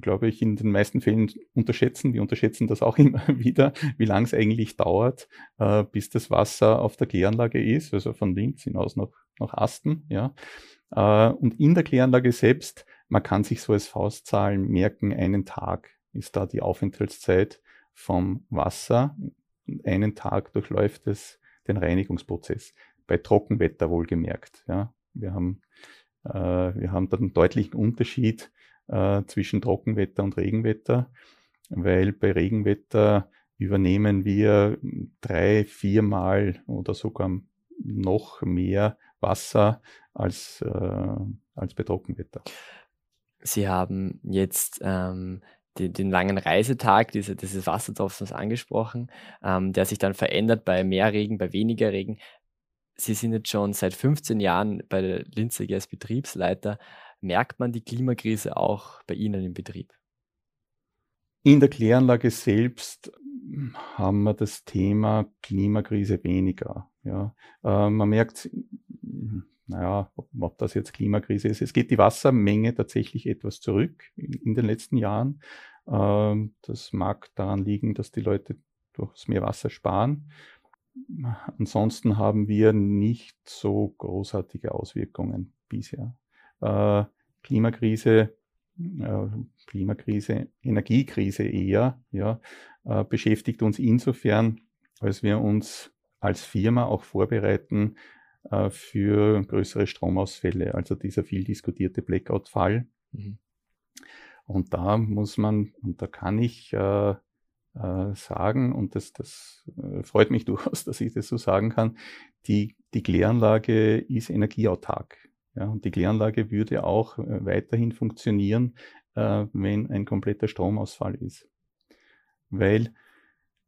glaube ich, in den meisten Fällen unterschätzen. Wir unterschätzen das auch immer wieder, wie lang es eigentlich dauert, äh, bis das Wasser auf der Kläranlage ist, also von links hinaus nach, nach Asten. Ja. Äh, und in der Kläranlage selbst, man kann sich so als Faustzahlen merken, einen Tag ist da die Aufenthaltszeit vom Wasser. Einen Tag durchläuft es den Reinigungsprozess. Bei Trockenwetter wohlgemerkt. Ja. Wir haben, äh, wir haben da einen deutlichen Unterschied äh, zwischen Trockenwetter und Regenwetter, weil bei Regenwetter übernehmen wir drei, viermal oder sogar noch mehr Wasser als, äh, als bei Trockenwetter. Sie haben jetzt ähm, den, den, langen Reisetag diese, dieses Wassertropfens angesprochen, ähm, der sich dann verändert bei mehr Regen, bei weniger Regen. Sie sind jetzt schon seit 15 Jahren bei der Linze als Betriebsleiter. Merkt man die Klimakrise auch bei Ihnen im Betrieb? In der Kläranlage selbst haben wir das Thema Klimakrise weniger. Ja. Äh, man merkt, naja, ob, das jetzt Klimakrise ist. Es geht die Wassermenge tatsächlich etwas zurück in, in den letzten Jahren. Äh, das mag daran liegen, dass die Leute durchs mehr Wasser sparen. Ansonsten haben wir nicht so großartige Auswirkungen bisher äh, Klimakrise, äh, Klimakrise, Energiekrise eher, ja, äh, beschäftigt uns insofern, als wir uns als Firma auch vorbereiten äh, für größere Stromausfälle, also dieser viel diskutierte Blackout-Fall. Mhm. Und da muss man, und da kann ich äh, äh, sagen, und das, das äh, freut mich durchaus, dass ich das so sagen kann, die, die Kläranlage ist energieautark. Ja, und die Kläranlage würde auch weiterhin funktionieren, äh, wenn ein kompletter Stromausfall ist. Weil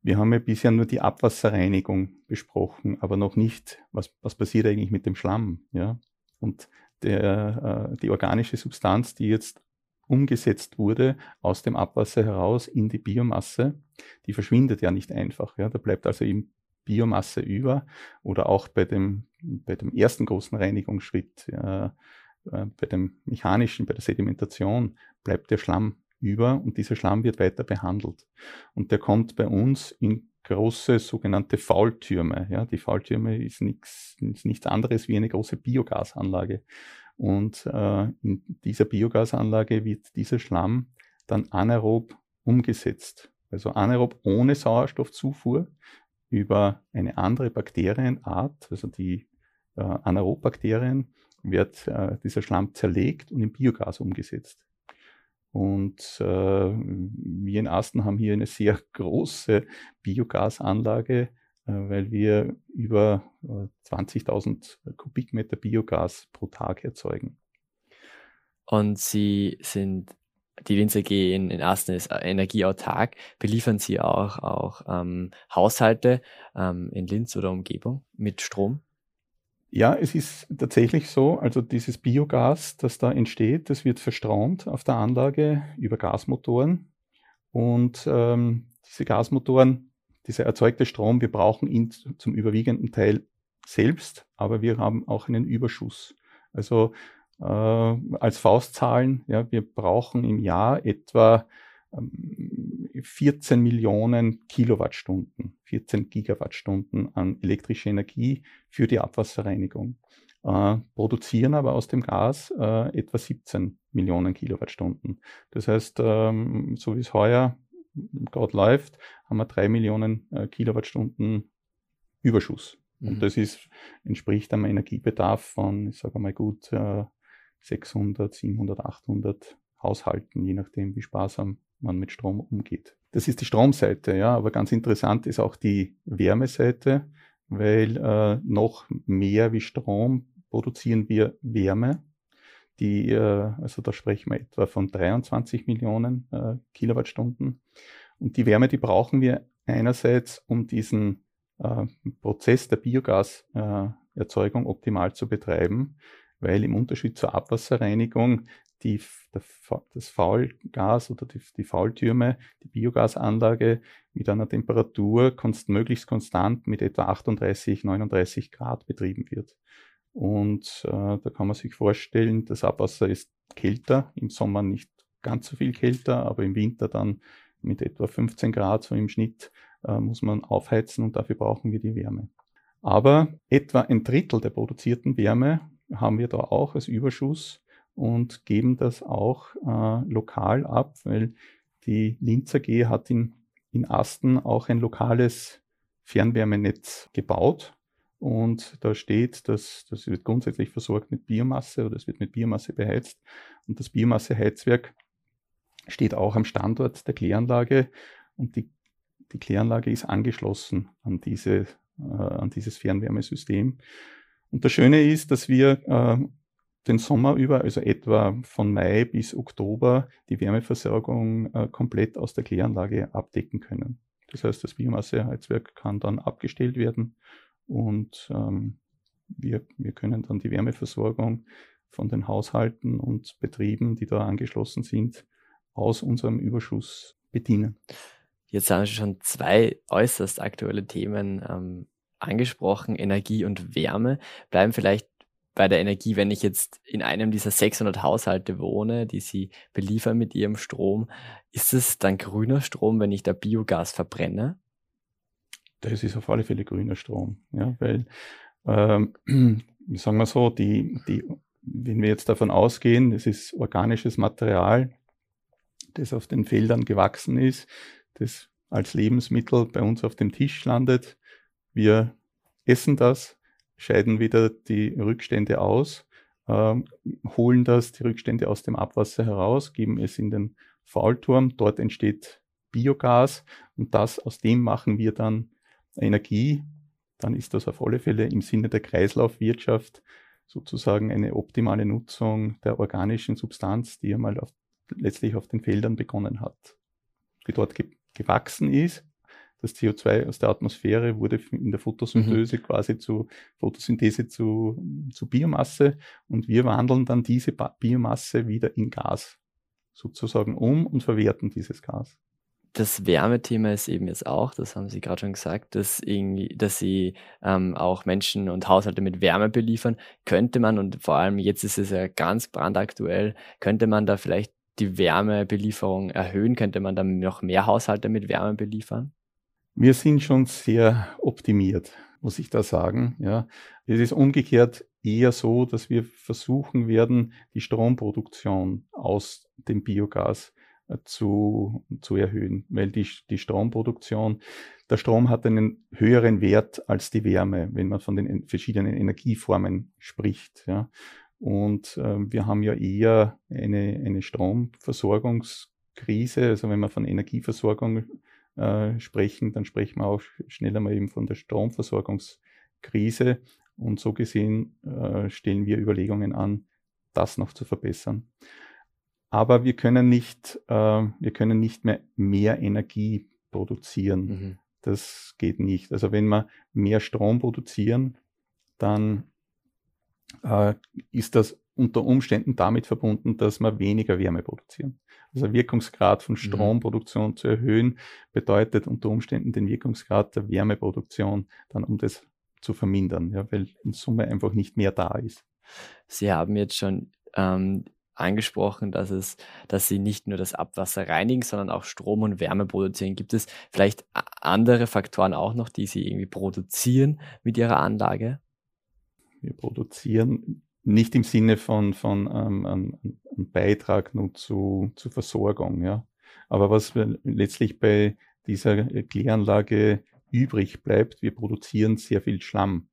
wir haben ja bisher nur die Abwasserreinigung besprochen, aber noch nicht, was, was passiert eigentlich mit dem Schlamm. Ja? Und der, äh, die organische Substanz, die jetzt umgesetzt wurde aus dem Abwasser heraus in die Biomasse, die verschwindet ja nicht einfach. Ja? Da bleibt also eben Biomasse über oder auch bei dem, bei dem ersten großen Reinigungsschritt, äh, bei dem mechanischen, bei der Sedimentation bleibt der Schlamm über und dieser Schlamm wird weiter behandelt. Und der kommt bei uns in große sogenannte Faultürme. Ja, die Faultürme ist nichts, ist nichts anderes wie eine große Biogasanlage. Und äh, in dieser Biogasanlage wird dieser Schlamm dann anaerob umgesetzt. Also anaerob ohne Sauerstoffzufuhr über eine andere Bakterienart, also die äh, Anaerobbakterien, wird äh, dieser Schlamm zerlegt und in Biogas umgesetzt. Und äh, wir in Asten haben hier eine sehr große Biogasanlage, äh, weil wir über 20.000 äh, Kubikmeter Biogas pro Tag erzeugen. Und Sie sind die Linz AG in, Asten ist energieautark. Beliefern Sie auch, auch ähm, Haushalte ähm, in Linz oder Umgebung mit Strom? Ja, es ist tatsächlich so. Also dieses Biogas, das da entsteht, das wird verstromt auf der Anlage über Gasmotoren. Und ähm, diese Gasmotoren, dieser erzeugte Strom, wir brauchen ihn zum überwiegenden Teil selbst, aber wir haben auch einen Überschuss. Also äh, als Faustzahlen. Ja, wir brauchen im Jahr etwa 14 ähm, Millionen Kilowattstunden, 14 Gigawattstunden an elektrischer Energie für die Abwasserreinigung. Äh, produzieren aber aus dem Gas äh, etwa 17 Millionen Kilowattstunden. Das heißt, ähm, so wie es heuer gerade läuft, haben wir drei Millionen äh, Kilowattstunden Überschuss. Mhm. Und das ist, entspricht einem Energiebedarf von, ich sage mal gut, äh, 600, 700, 800 Haushalten, je nachdem, wie sparsam man mit Strom umgeht. Das ist die Stromseite, ja, aber ganz interessant ist auch die Wärmeseite, weil äh, noch mehr wie Strom produzieren wir Wärme. Die, äh, also da sprechen wir etwa von 23 Millionen äh, Kilowattstunden. Und die Wärme, die brauchen wir einerseits, um diesen äh, Prozess der Biogaserzeugung optimal zu betreiben, weil im Unterschied zur Abwasserreinigung die, das Faulgas oder die, die Faultürme, die Biogasanlage mit einer Temperatur konst, möglichst konstant mit etwa 38, 39 Grad betrieben wird. Und äh, da kann man sich vorstellen, das Abwasser ist kälter, im Sommer nicht ganz so viel kälter, aber im Winter dann mit etwa 15 Grad so im Schnitt äh, muss man aufheizen und dafür brauchen wir die Wärme. Aber etwa ein Drittel der produzierten Wärme haben wir da auch als Überschuss und geben das auch äh, lokal ab, weil die Linz AG hat in, in Asten auch ein lokales Fernwärmenetz gebaut. Und da steht, dass das wird grundsätzlich versorgt mit Biomasse oder es wird mit Biomasse beheizt. Und das Biomasseheizwerk steht auch am Standort der Kläranlage und die, die Kläranlage ist angeschlossen an, diese, äh, an dieses Fernwärmesystem. Und das Schöne ist, dass wir äh, den Sommer über, also etwa von Mai bis Oktober, die Wärmeversorgung äh, komplett aus der Kläranlage abdecken können. Das heißt, das Biomasseheizwerk kann dann abgestellt werden und ähm, wir, wir können dann die Wärmeversorgung von den Haushalten und Betrieben, die da angeschlossen sind, aus unserem Überschuss bedienen. Jetzt haben wir schon zwei äußerst aktuelle Themen ähm, angesprochen, Energie und Wärme. Bleiben vielleicht bei der Energie, wenn ich jetzt in einem dieser 600 Haushalte wohne, die sie beliefern mit ihrem Strom, ist es dann grüner Strom, wenn ich da Biogas verbrenne? Das ist auf alle Fälle grüner Strom, ja, weil, ähm, sagen wir so, die, die, wenn wir jetzt davon ausgehen, es ist organisches Material, das auf den Feldern gewachsen ist, das als Lebensmittel bei uns auf dem Tisch landet, wir essen das, scheiden wieder die Rückstände aus, äh, holen das, die Rückstände aus dem Abwasser heraus, geben es in den Faulturm, dort entsteht Biogas und das, aus dem machen wir dann Energie, dann ist das auf alle Fälle im Sinne der Kreislaufwirtschaft sozusagen eine optimale Nutzung der organischen Substanz, die einmal auf, letztlich auf den Feldern begonnen hat, die dort ge gewachsen ist das CO2 aus der Atmosphäre wurde in der Photosynthese mhm. quasi zu Photosynthese zu, zu Biomasse und wir wandeln dann diese Biomasse wieder in Gas sozusagen um und verwerten dieses Gas. Das Wärmethema ist eben jetzt auch, das haben Sie gerade schon gesagt, dass, irgendwie, dass Sie ähm, auch Menschen und Haushalte mit Wärme beliefern. Könnte man, und vor allem jetzt ist es ja ganz brandaktuell, könnte man da vielleicht die Wärmebelieferung erhöhen? Könnte man dann noch mehr Haushalte mit Wärme beliefern? Wir sind schon sehr optimiert, muss ich da sagen. Ja, es ist umgekehrt eher so, dass wir versuchen werden, die Stromproduktion aus dem Biogas äh, zu, zu erhöhen, weil die, die Stromproduktion, der Strom hat einen höheren Wert als die Wärme, wenn man von den verschiedenen Energieformen spricht. Ja. Und äh, wir haben ja eher eine, eine Stromversorgungskrise, also wenn man von Energieversorgung äh, sprechen, dann sprechen wir auch schneller mal eben von der Stromversorgungskrise. Und so gesehen äh, stellen wir Überlegungen an, das noch zu verbessern. Aber wir können nicht, äh, wir können nicht mehr mehr Energie produzieren. Mhm. Das geht nicht. Also wenn wir mehr Strom produzieren, dann äh, ist das unter Umständen damit verbunden, dass wir weniger Wärme produzieren. Also Wirkungsgrad von mhm. Stromproduktion mhm. zu erhöhen, bedeutet unter Umständen den Wirkungsgrad der Wärmeproduktion dann um das zu vermindern, ja, weil in Summe einfach nicht mehr da ist. Sie haben jetzt schon ähm, angesprochen, dass es, dass Sie nicht nur das Abwasser reinigen, sondern auch Strom und Wärme produzieren. Gibt es vielleicht andere Faktoren auch noch, die Sie irgendwie produzieren mit Ihrer Anlage? Wir produzieren nicht im Sinne von, von ähm, einem, einem Beitrag nur zu, zur Versorgung, ja. Aber was letztlich bei dieser Kläranlage übrig bleibt, wir produzieren sehr viel Schlamm.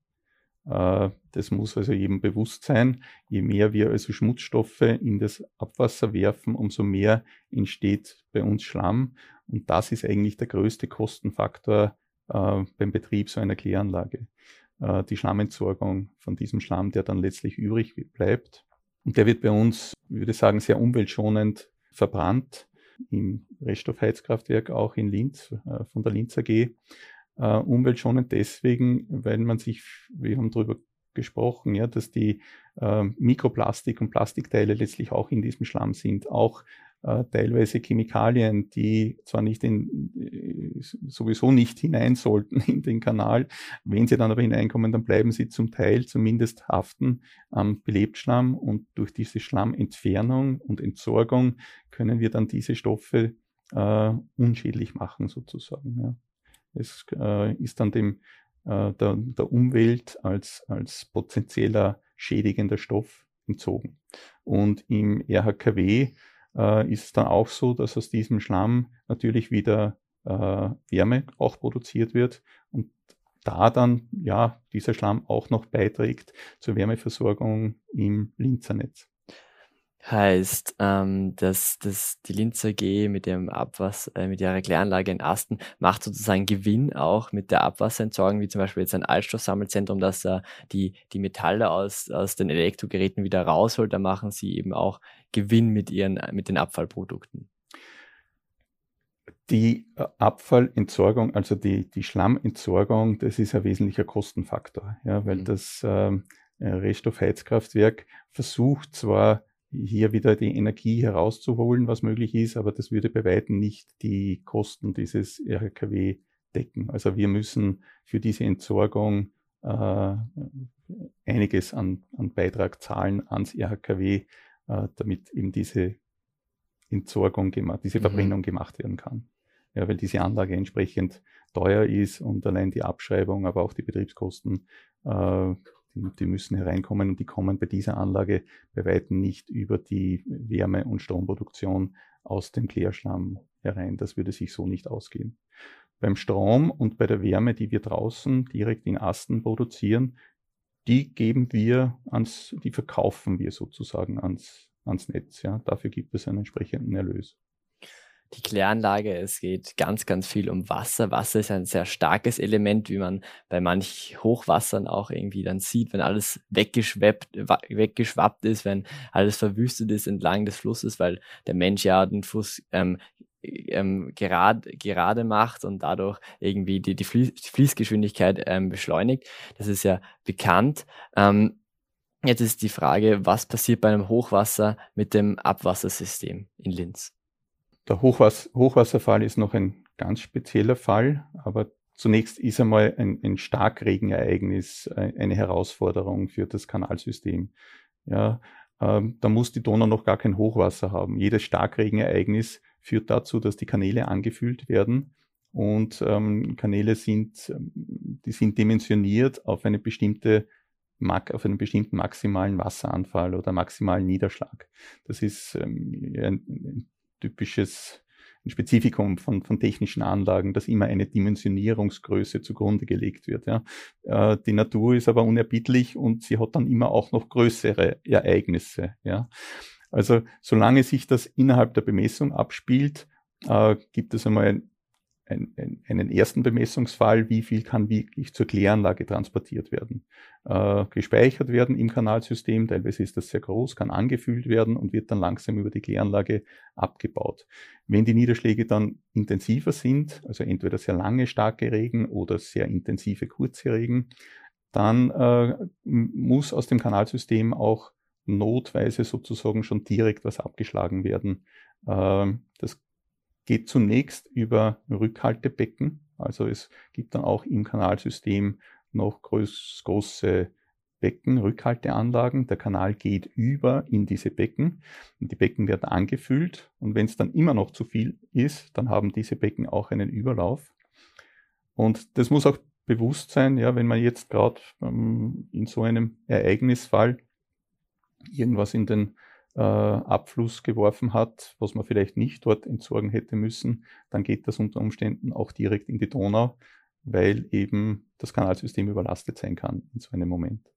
Äh, das muss also jedem bewusst sein. Je mehr wir also Schmutzstoffe in das Abwasser werfen, umso mehr entsteht bei uns Schlamm. Und das ist eigentlich der größte Kostenfaktor äh, beim Betrieb so einer Kläranlage. Äh, die Schlammentsorgung von diesem Schlamm, der dann letztlich übrig bleibt. Und der wird bei uns, würde ich sagen, sehr umweltschonend verbrannt im Reststoffheizkraftwerk auch in Linz äh, von der Linz AG. Äh, umweltschonend deswegen, weil man sich, wir haben darüber gesprochen, ja, dass die äh, Mikroplastik und Plastikteile letztlich auch in diesem Schlamm sind, auch äh, teilweise Chemikalien, die zwar nicht in, äh, sowieso nicht hinein sollten in den Kanal, wenn sie dann aber hineinkommen, dann bleiben sie zum Teil zumindest haften am Belebtschlamm und durch diese Schlammentfernung und Entsorgung können wir dann diese Stoffe äh, unschädlich machen sozusagen. Ja. Es äh, ist dann dem äh, der, der Umwelt als, als potenzieller schädigender Stoff entzogen. Und im RHKW äh, ist es dann auch so, dass aus diesem Schlamm natürlich wieder äh, Wärme auch produziert wird und da dann ja dieser Schlamm auch noch beiträgt zur Wärmeversorgung im Linzernetz. Heißt, ähm, dass, dass die Linzer G mit dem Abwasser, äh, mit ihrer Kläranlage in Asten macht sozusagen Gewinn auch mit der Abwasserentsorgung, wie zum Beispiel jetzt ein Altstoffsammelzentrum, dass er die, die Metalle aus, aus den Elektrogeräten wieder rausholt, da machen sie eben auch Gewinn mit ihren, mit den Abfallprodukten. Die äh, Abfallentsorgung, also die, die Schlammentsorgung, das ist ein wesentlicher Kostenfaktor, ja, weil mhm. das ähm, äh, Reststoffheizkraftwerk versucht zwar hier wieder die Energie herauszuholen, was möglich ist, aber das würde bei weitem nicht die Kosten dieses RKW decken. Also wir müssen für diese Entsorgung äh, einiges an, an Beitrag zahlen ans RKW, äh, damit eben diese Entsorgung gemacht, diese mhm. Verbrennung mhm. gemacht werden kann. Ja, weil diese Anlage entsprechend teuer ist und allein die Abschreibung, aber auch die Betriebskosten äh, die, die müssen hereinkommen und die kommen bei dieser Anlage bei weitem nicht über die Wärme- und Stromproduktion aus dem Klärschlamm herein. Das würde sich so nicht ausgehen. Beim Strom und bei der Wärme, die wir draußen direkt in Asten produzieren, die geben wir ans, die verkaufen wir sozusagen ans, ans Netz. Ja. Dafür gibt es einen entsprechenden Erlös die Kläranlage. Es geht ganz, ganz viel um Wasser. Wasser ist ein sehr starkes Element, wie man bei manch Hochwassern auch irgendwie dann sieht, wenn alles weggeschwappt, weggeschwappt ist, wenn alles verwüstet ist entlang des Flusses, weil der Mensch ja den Fluss ähm, ähm, gerade, gerade macht und dadurch irgendwie die, die Fließgeschwindigkeit ähm, beschleunigt. Das ist ja bekannt. Ähm, jetzt ist die Frage, was passiert bei einem Hochwasser mit dem Abwassersystem in Linz? Der Hochwass Hochwasserfall ist noch ein ganz spezieller Fall, aber zunächst ist einmal ein, ein Starkregenereignis äh, eine Herausforderung für das Kanalsystem. Ja, ähm, da muss die Donau noch gar kein Hochwasser haben. Jedes Starkregenereignis führt dazu, dass die Kanäle angefüllt werden und ähm, Kanäle sind, ähm, die sind dimensioniert auf eine bestimmte auf einen bestimmten maximalen Wasseranfall oder maximalen Niederschlag. Das ist ähm, ein, typisches ein Spezifikum von, von technischen Anlagen, dass immer eine Dimensionierungsgröße zugrunde gelegt wird. Ja. Äh, die Natur ist aber unerbittlich und sie hat dann immer auch noch größere Ereignisse. Ja. Also solange sich das innerhalb der Bemessung abspielt, äh, gibt es einmal ein, ein, einen ersten Bemessungsfall, wie viel kann wirklich zur Kläranlage transportiert werden. Äh, gespeichert werden im Kanalsystem, teilweise ist das sehr groß, kann angefüllt werden und wird dann langsam über die Kläranlage abgebaut. Wenn die Niederschläge dann intensiver sind, also entweder sehr lange starke Regen oder sehr intensive kurze Regen, dann äh, muss aus dem Kanalsystem auch notweise sozusagen schon direkt was abgeschlagen werden. Äh, das geht zunächst über Rückhaltebecken. Also es gibt dann auch im Kanalsystem noch groß, große Becken, Rückhalteanlagen. Der Kanal geht über in diese Becken und die Becken werden angefüllt. Und wenn es dann immer noch zu viel ist, dann haben diese Becken auch einen Überlauf. Und das muss auch bewusst sein, ja, wenn man jetzt gerade ähm, in so einem Ereignisfall irgendwas in den äh, Abfluss geworfen hat, was man vielleicht nicht dort entsorgen hätte müssen, dann geht das unter Umständen auch direkt in die Donau, weil eben das Kanalsystem überlastet sein kann in so einem Moment.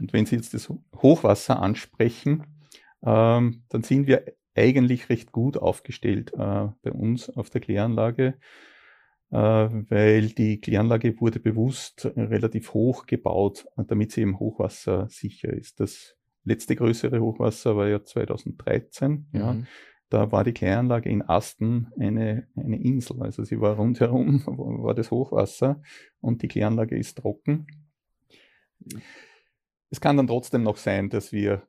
Und wenn Sie jetzt das Hochwasser ansprechen, ähm, dann sind wir eigentlich recht gut aufgestellt äh, bei uns auf der Kläranlage, äh, weil die Kläranlage wurde bewusst relativ hoch gebaut, damit sie eben hochwassersicher ist. Das letzte größere Hochwasser war ja 2013. Mhm. Ja. Da war die Kläranlage in Asten eine, eine Insel. Also sie war rundherum, war das Hochwasser und die Kläranlage ist trocken. Es kann dann trotzdem noch sein, dass wir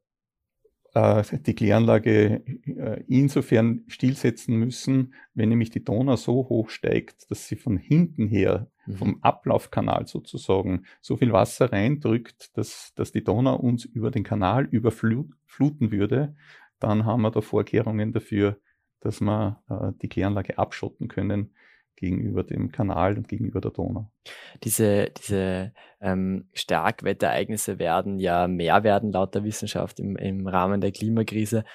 äh, die Kläranlage äh, insofern stillsetzen müssen, wenn nämlich die Donau so hoch steigt, dass sie von hinten her. Vom Ablaufkanal sozusagen, so viel Wasser reindrückt, dass, dass die Donau uns über den Kanal überfluten würde, dann haben wir da Vorkehrungen dafür, dass wir äh, die Kläranlage abschotten können gegenüber dem Kanal und gegenüber der Donau. Diese, diese ähm, Starkwetterereignisse werden ja mehr werden laut der Wissenschaft im, im Rahmen der Klimakrise.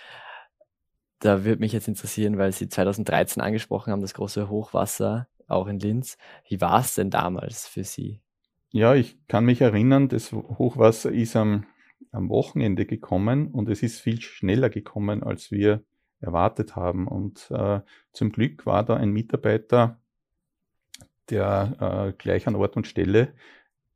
Da würde mich jetzt interessieren, weil Sie 2013 angesprochen haben, das große Hochwasser auch in Linz. Wie war es denn damals für Sie? Ja, ich kann mich erinnern, das Hochwasser ist am, am Wochenende gekommen und es ist viel schneller gekommen, als wir erwartet haben. Und äh, zum Glück war da ein Mitarbeiter der äh, gleich an Ort und Stelle.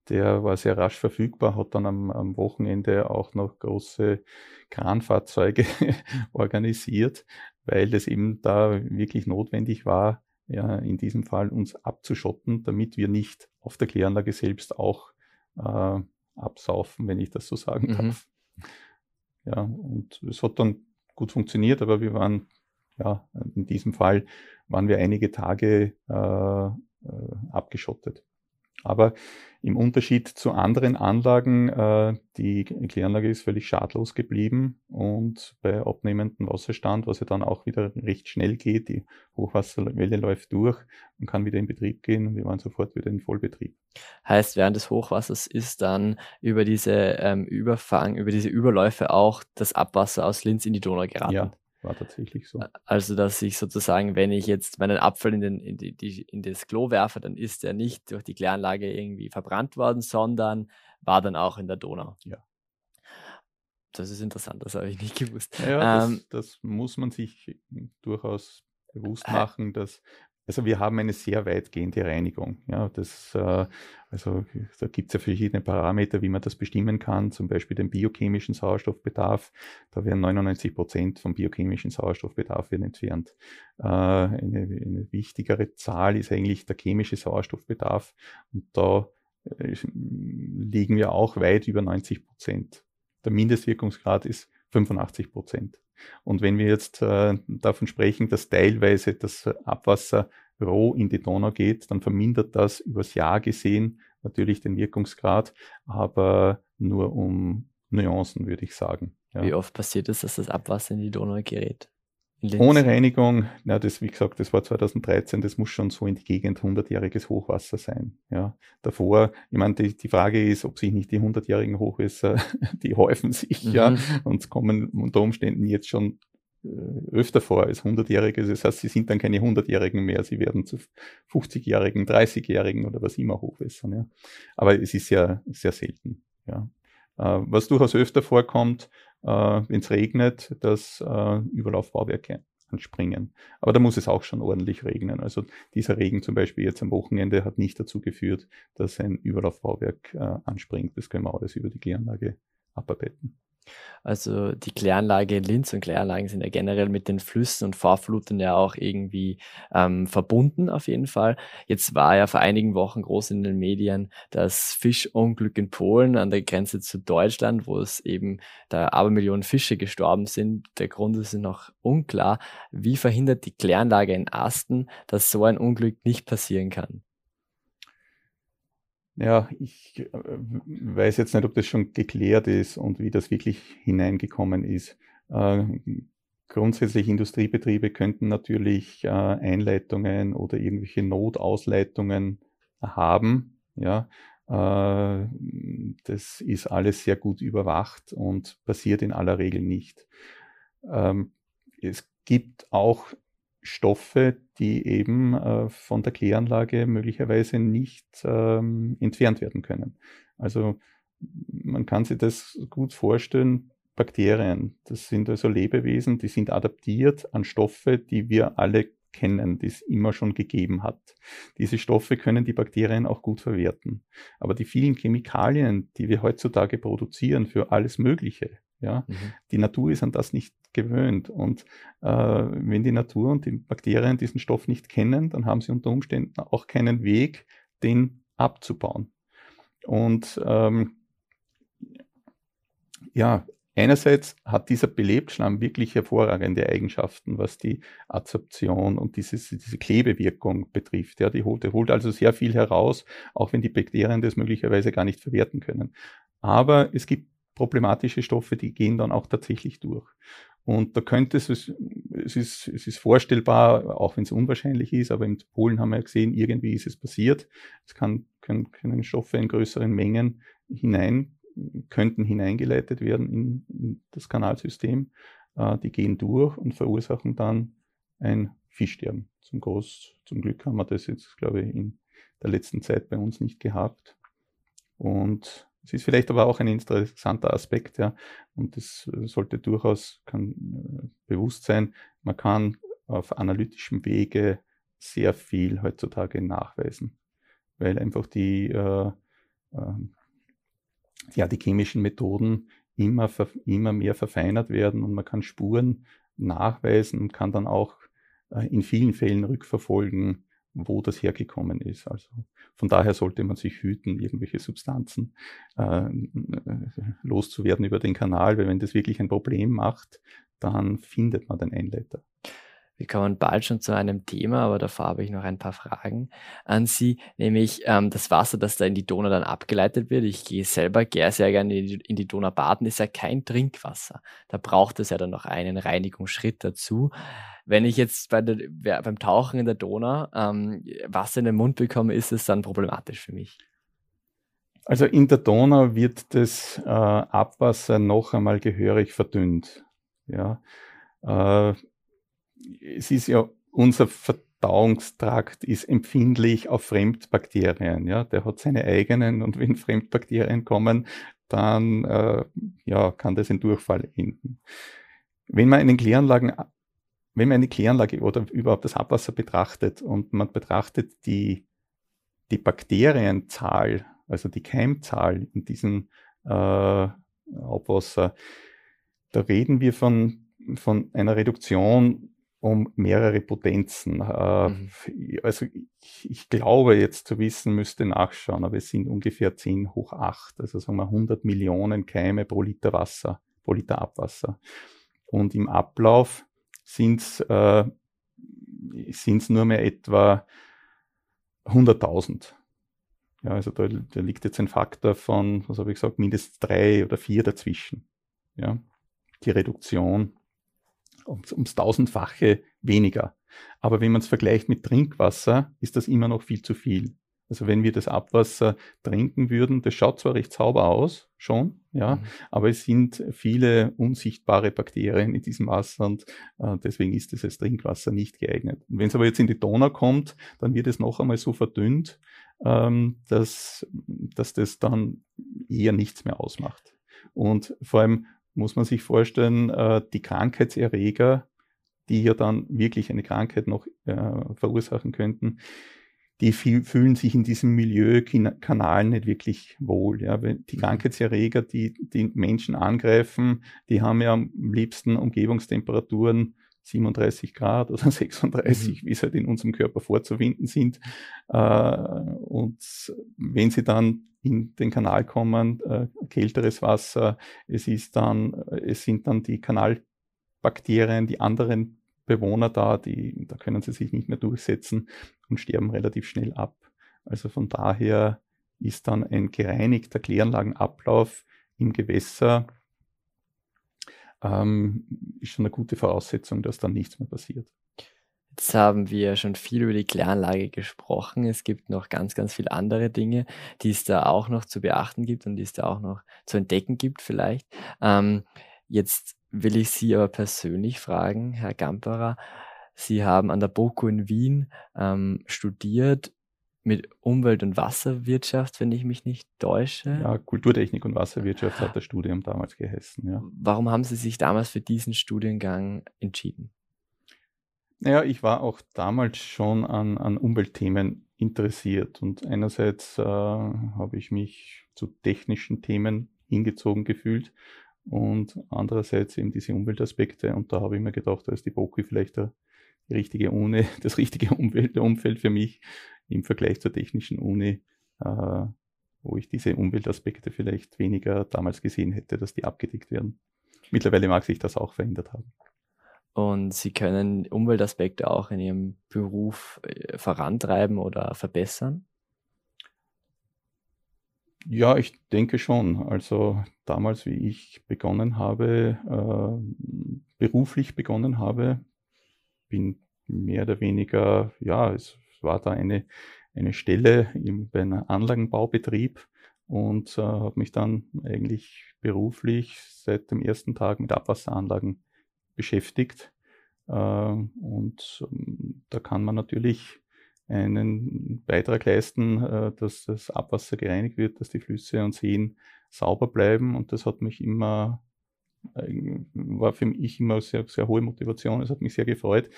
Der war sehr rasch verfügbar, hat dann am, am Wochenende auch noch große Kranfahrzeuge organisiert, weil es eben da wirklich notwendig war, ja, in diesem Fall uns abzuschotten, damit wir nicht auf der Kläranlage selbst auch äh, absaufen, wenn ich das so sagen mhm. darf. Ja, und es hat dann gut funktioniert, aber wir waren, ja, in diesem Fall waren wir einige Tage äh, äh, abgeschottet. Aber im Unterschied zu anderen Anlagen, äh, die Kläranlage ist völlig schadlos geblieben und bei abnehmendem Wasserstand, was ja dann auch wieder recht schnell geht, die Hochwasserwelle läuft durch und kann wieder in Betrieb gehen und wir waren sofort wieder in Vollbetrieb. Heißt, während des Hochwassers ist dann über diese ähm, Überfang, über diese Überläufe auch das Abwasser aus Linz in die Donau geraten? Ja, war tatsächlich so. Also, dass ich sozusagen, wenn ich jetzt meinen Apfel in, den, in, die, in das Klo werfe, dann ist er nicht durch die Kläranlage irgendwie verbrannt worden, sondern war dann auch in der Donau. Ja. Das ist interessant, das habe ich nicht gewusst. Ja, ähm, das, das, muss man sich durchaus bewusst machen, dass also wir haben eine sehr weitgehende Reinigung. Ja, das, äh, also da gibt es ja verschiedene Parameter, wie man das bestimmen kann, zum Beispiel den biochemischen Sauerstoffbedarf. Da werden 99 Prozent vom biochemischen Sauerstoffbedarf entfernt. Äh, eine, eine wichtigere Zahl ist eigentlich der chemische Sauerstoffbedarf. Und da äh, liegen wir auch weit über 90 Prozent. Der Mindestwirkungsgrad ist 85 Prozent. Und wenn wir jetzt äh, davon sprechen, dass teilweise das Abwasser roh in die Donau geht, dann vermindert das übers Jahr gesehen natürlich den Wirkungsgrad, aber nur um Nuancen, würde ich sagen. Ja. Wie oft passiert es, dass das Abwasser in die Donau gerät? Ohne Reinigung, ja, das, wie gesagt, das war 2013, das muss schon so in die Gegend 100-jähriges Hochwasser sein. Ja. Davor, ich meine, die, die Frage ist, ob sich nicht die 100-jährigen Hochwässer, die häufen sich, mhm. ja, und kommen unter Umständen jetzt schon äh, öfter vor als 100-jährige. Das heißt, sie sind dann keine 100-jährigen mehr, sie werden zu 50-jährigen, 30-jährigen oder was immer Hochwässern. Ja. Aber es ist ja sehr selten. Ja. Äh, was durchaus öfter vorkommt, wenn es regnet, dass äh, Überlaufbauwerke anspringen. Aber da muss es auch schon ordentlich regnen. Also dieser Regen zum Beispiel jetzt am Wochenende hat nicht dazu geführt, dass ein Überlaufbauwerk äh, anspringt. Das können wir alles über die Kläranlage abarbeiten. Also die Kläranlage in Linz und Kläranlagen sind ja generell mit den Flüssen und Vorfluten ja auch irgendwie ähm, verbunden auf jeden Fall. Jetzt war ja vor einigen Wochen groß in den Medien das Fischunglück in Polen an der Grenze zu Deutschland, wo es eben da Abermillionen Fische gestorben sind. Der Grund ist noch unklar. Wie verhindert die Kläranlage in Asten, dass so ein Unglück nicht passieren kann? Ja, ich äh, weiß jetzt nicht, ob das schon geklärt ist und wie das wirklich hineingekommen ist. Äh, grundsätzlich Industriebetriebe könnten natürlich äh, Einleitungen oder irgendwelche Notausleitungen haben. Ja, Äh, das ist alles sehr gut überwacht und passiert in aller Regel nicht. Ähm, es gibt auch Stoffe, die eben äh, von der Kläranlage möglicherweise nicht ähm, entfernt werden können. Also man kann sich das gut vorstellen, Bakterien, das sind also Lebewesen, die sind adaptiert an Stoffe, die wir alle kennen, die es immer schon gegeben hat. Diese Stoffe können die Bakterien auch gut verwerten. Aber die vielen Chemikalien, die wir heutzutage produzieren für alles Mögliche, ja, mhm. die Natur ist an das nicht gewöhnt. Und äh, wenn die Natur und die Bakterien diesen Stoff nicht kennen, dann haben sie unter Umständen auch keinen Weg, den abzubauen. Und ähm, ja, Einerseits hat dieser Belebtschlamm wirklich hervorragende Eigenschaften, was die Adsorption und dieses, diese Klebewirkung betrifft. Ja, die holt, der holt also sehr viel heraus, auch wenn die Bakterien das möglicherweise gar nicht verwerten können. Aber es gibt problematische Stoffe, die gehen dann auch tatsächlich durch. Und da könnte es, es ist, es ist vorstellbar, auch wenn es unwahrscheinlich ist, aber in Polen haben wir gesehen, irgendwie ist es passiert. Es kann, können, können Stoffe in größeren Mengen hinein könnten hineingeleitet werden in, in das Kanalsystem. Äh, die gehen durch und verursachen dann ein Fischsterben. Zum, Groß, zum Glück haben wir das jetzt, glaube ich, in der letzten Zeit bei uns nicht gehabt. Und es ist vielleicht aber auch ein interessanter Aspekt, ja. Und das sollte durchaus kann, äh, bewusst sein. Man kann auf analytischem Wege sehr viel heutzutage nachweisen, weil einfach die äh, äh, ja, die chemischen Methoden immer, immer mehr verfeinert werden und man kann Spuren nachweisen und kann dann auch äh, in vielen Fällen rückverfolgen, wo das hergekommen ist. Also von daher sollte man sich hüten, irgendwelche Substanzen äh, loszuwerden über den Kanal, weil wenn das wirklich ein Problem macht, dann findet man den Einleiter. Wir kommen bald schon zu einem Thema, aber davor habe ich noch ein paar Fragen an Sie, nämlich ähm, das Wasser, das da in die Donau dann abgeleitet wird. Ich gehe selber gehe sehr gerne in die, in die Donau baden, ist ja kein Trinkwasser. Da braucht es ja dann noch einen Reinigungsschritt dazu. Wenn ich jetzt bei der, beim Tauchen in der Donau ähm, Wasser in den Mund bekomme, ist es dann problematisch für mich. Also in der Donau wird das äh, Abwasser noch einmal gehörig verdünnt. Ja. Äh, es ist ja unser Verdauungstrakt ist empfindlich auf Fremdbakterien. Ja, der hat seine eigenen und wenn Fremdbakterien kommen, dann äh, ja, kann das in Durchfall enden. Wenn man einen Kläranlagen, wenn man eine Kläranlage oder überhaupt das Abwasser betrachtet und man betrachtet die, die Bakterienzahl, also die Keimzahl in diesem äh, Abwasser, da reden wir von, von einer Reduktion um mehrere Potenzen. Äh, mhm. Also ich, ich, glaube jetzt zu wissen, müsste nachschauen, aber es sind ungefähr 10 hoch 8, also sagen wir 100 Millionen Keime pro Liter Wasser, pro Liter Abwasser. Und im Ablauf sind es äh, sind's nur mehr etwa 100.000. Ja, also da, da, liegt jetzt ein Faktor von, was habe ich gesagt, mindestens drei oder vier dazwischen. Ja, die Reduktion ums, ums tausendfache weniger. Aber wenn man es vergleicht mit Trinkwasser, ist das immer noch viel zu viel. Also wenn wir das Abwasser trinken würden, das schaut zwar recht sauber aus, schon, ja, mhm. aber es sind viele unsichtbare Bakterien in diesem Wasser und äh, deswegen ist es als Trinkwasser nicht geeignet. Und wenn es aber jetzt in die Donau kommt, dann wird es noch einmal so verdünnt, ähm, dass, dass das dann eher nichts mehr ausmacht. Und vor allem muss man sich vorstellen, äh, die Krankheitserreger, die ja dann wirklich eine Krankheit noch äh, verursachen könnten, die fühlen sich in diesem Milieukanal nicht wirklich wohl. Ja. Die mhm. Krankheitserreger, die die Menschen angreifen, die haben ja am liebsten Umgebungstemperaturen 37 Grad oder 36, mhm. wie es halt in unserem Körper vorzufinden sind. Äh, und wenn sie dann in den Kanal kommen, äh, kälteres Wasser, es ist dann, es sind dann die Kanalbakterien, die anderen Bewohner da, die, da können sie sich nicht mehr durchsetzen und sterben relativ schnell ab. Also von daher ist dann ein gereinigter Kläranlagenablauf im Gewässer ähm, ist schon eine gute Voraussetzung, dass dann nichts mehr passiert. Jetzt haben wir schon viel über die Kläranlage gesprochen. Es gibt noch ganz, ganz viele andere Dinge, die es da auch noch zu beachten gibt und die es da auch noch zu entdecken gibt vielleicht. Ähm, jetzt will ich Sie aber persönlich fragen, Herr Gamperer. Sie haben an der BOKU in Wien ähm, studiert mit Umwelt- und Wasserwirtschaft, wenn ich mich nicht täusche. Ja, Kulturtechnik und Wasserwirtschaft hat das Studium damals geheißen, ja. Warum haben Sie sich damals für diesen Studiengang entschieden? Naja, ich war auch damals schon an, an Umweltthemen interessiert und einerseits äh, habe ich mich zu technischen Themen hingezogen gefühlt und andererseits eben diese Umweltaspekte und da habe ich mir gedacht, da ist die BOKU vielleicht der, die richtige Uni, das richtige Umwelt, Umfeld für mich im Vergleich zur technischen Uni, äh, wo ich diese Umweltaspekte vielleicht weniger damals gesehen hätte, dass die abgedeckt werden. Mittlerweile mag sich das auch verändert haben und sie können Umweltaspekte auch in ihrem Beruf äh, vorantreiben oder verbessern? Ja, ich denke schon. Also damals, wie ich begonnen habe, äh, beruflich begonnen habe, bin mehr oder weniger, ja, es war da eine, eine Stelle im, bei einem Anlagenbaubetrieb und äh, habe mich dann eigentlich beruflich seit dem ersten Tag mit Abwasseranlagen beschäftigt. Äh, und ähm, da kann man natürlich einen Beitrag leisten, äh, dass das Abwasser gereinigt wird, dass die Flüsse und Seen sauber bleiben. Und das hat mich immer, war für mich immer sehr, sehr hohe Motivation. Es hat mich sehr gefreut,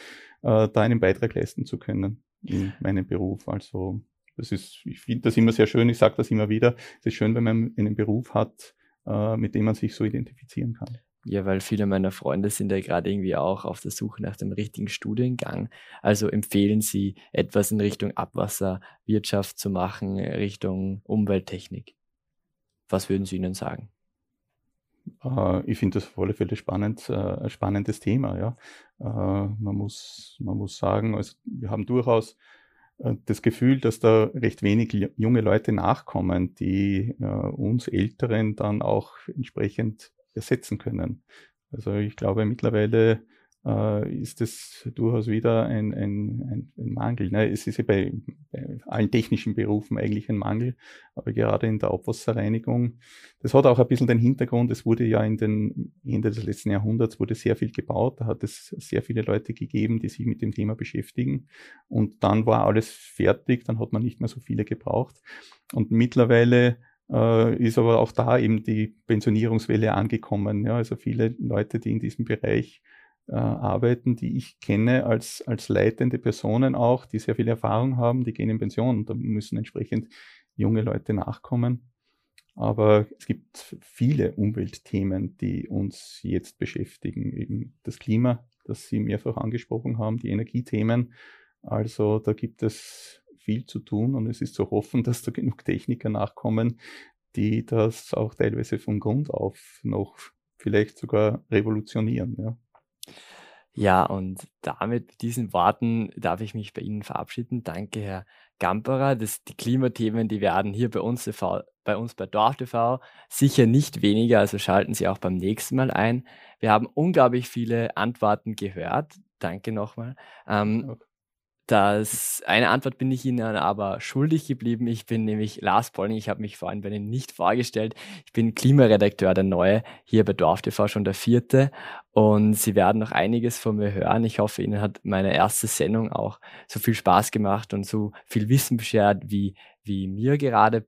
da einen Beitrag leisten zu können in meinem Beruf. Also das ist, ich finde das immer sehr schön. Ich sage das immer wieder. Es ist schön, wenn man einen Beruf hat, mit dem man sich so identifizieren kann. Ja, weil viele meiner Freunde sind ja gerade irgendwie auch auf der Suche nach dem richtigen Studiengang. Also empfehlen Sie, etwas in Richtung Abwasserwirtschaft zu machen, Richtung Umwelttechnik. Was würden Sie ihnen sagen? Äh, ich finde das auf alle Fälle spannend, äh, ein spannendes Thema. Ja. Äh, man, muss, man muss sagen, also wir haben durchaus das Gefühl, dass da recht wenig junge Leute nachkommen, die uns Älteren dann auch entsprechend ersetzen können. Also ich glaube, mittlerweile äh, ist es durchaus wieder ein, ein, ein, ein Mangel. Ne? Es ist ja bei, bei, allen technischen Berufen eigentlich ein Mangel, aber gerade in der Abwasserreinigung, das hat auch ein bisschen den Hintergrund, es wurde ja in den Ende des letzten Jahrhunderts wurde sehr viel gebaut, da hat es sehr viele Leute gegeben, die sich mit dem Thema beschäftigen und dann war alles fertig, dann hat man nicht mehr so viele gebraucht und mittlerweile äh, ist aber auch da eben die Pensionierungswelle angekommen. Ja, also viele Leute, die in diesem Bereich äh, arbeiten, die ich kenne als, als leitende Personen auch, die sehr viel Erfahrung haben, die gehen in Pension und da müssen entsprechend junge Leute nachkommen. Aber es gibt viele Umweltthemen, die uns jetzt beschäftigen. Eben das Klima, das Sie mehrfach angesprochen haben, die Energiethemen. Also da gibt es viel zu tun und es ist zu hoffen, dass da genug Techniker nachkommen, die das auch teilweise von Grund auf noch vielleicht sogar revolutionieren. Ja. Ja, und damit, mit diesen Worten, darf ich mich bei Ihnen verabschieden. Danke, Herr Gamperer. Das, die Klimathemen, die werden hier bei uns, bei uns bei Dorf TV sicher nicht weniger, also schalten Sie auch beim nächsten Mal ein. Wir haben unglaublich viele Antworten gehört. Danke nochmal. Ähm, das eine Antwort bin ich Ihnen aber schuldig geblieben. Ich bin nämlich Lars Bolling. Ich habe mich vorhin bei Ihnen nicht vorgestellt. Ich bin Klimaredakteur der Neue hier bei Dorf TV schon der vierte. Und Sie werden noch einiges von mir hören. Ich hoffe, Ihnen hat meine erste Sendung auch so viel Spaß gemacht und so viel Wissen beschert wie, wie mir gerade.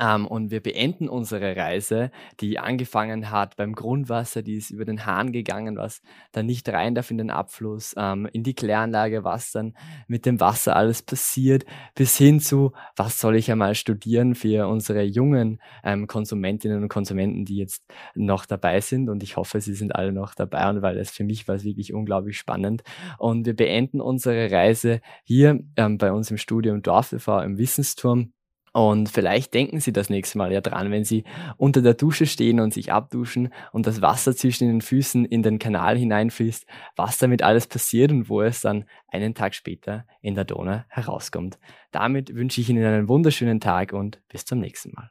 Ähm, und wir beenden unsere Reise, die angefangen hat beim Grundwasser, die ist über den Hahn gegangen, was dann nicht rein darf in den Abfluss, ähm, in die Kläranlage, was dann mit dem Wasser alles passiert, bis hin zu, was soll ich einmal studieren für unsere jungen ähm, Konsumentinnen und Konsumenten, die jetzt noch dabei sind. Und ich hoffe, sie sind alle noch dabei und weil es für mich war es wirklich unglaublich spannend. Und wir beenden unsere Reise hier ähm, bei uns im Studio Dorf TV im Wissensturm und vielleicht denken Sie das nächste Mal ja dran, wenn Sie unter der Dusche stehen und sich abduschen und das Wasser zwischen den Füßen in den Kanal hineinfließt, was damit alles passiert und wo es dann einen Tag später in der Donau herauskommt. Damit wünsche ich Ihnen einen wunderschönen Tag und bis zum nächsten Mal.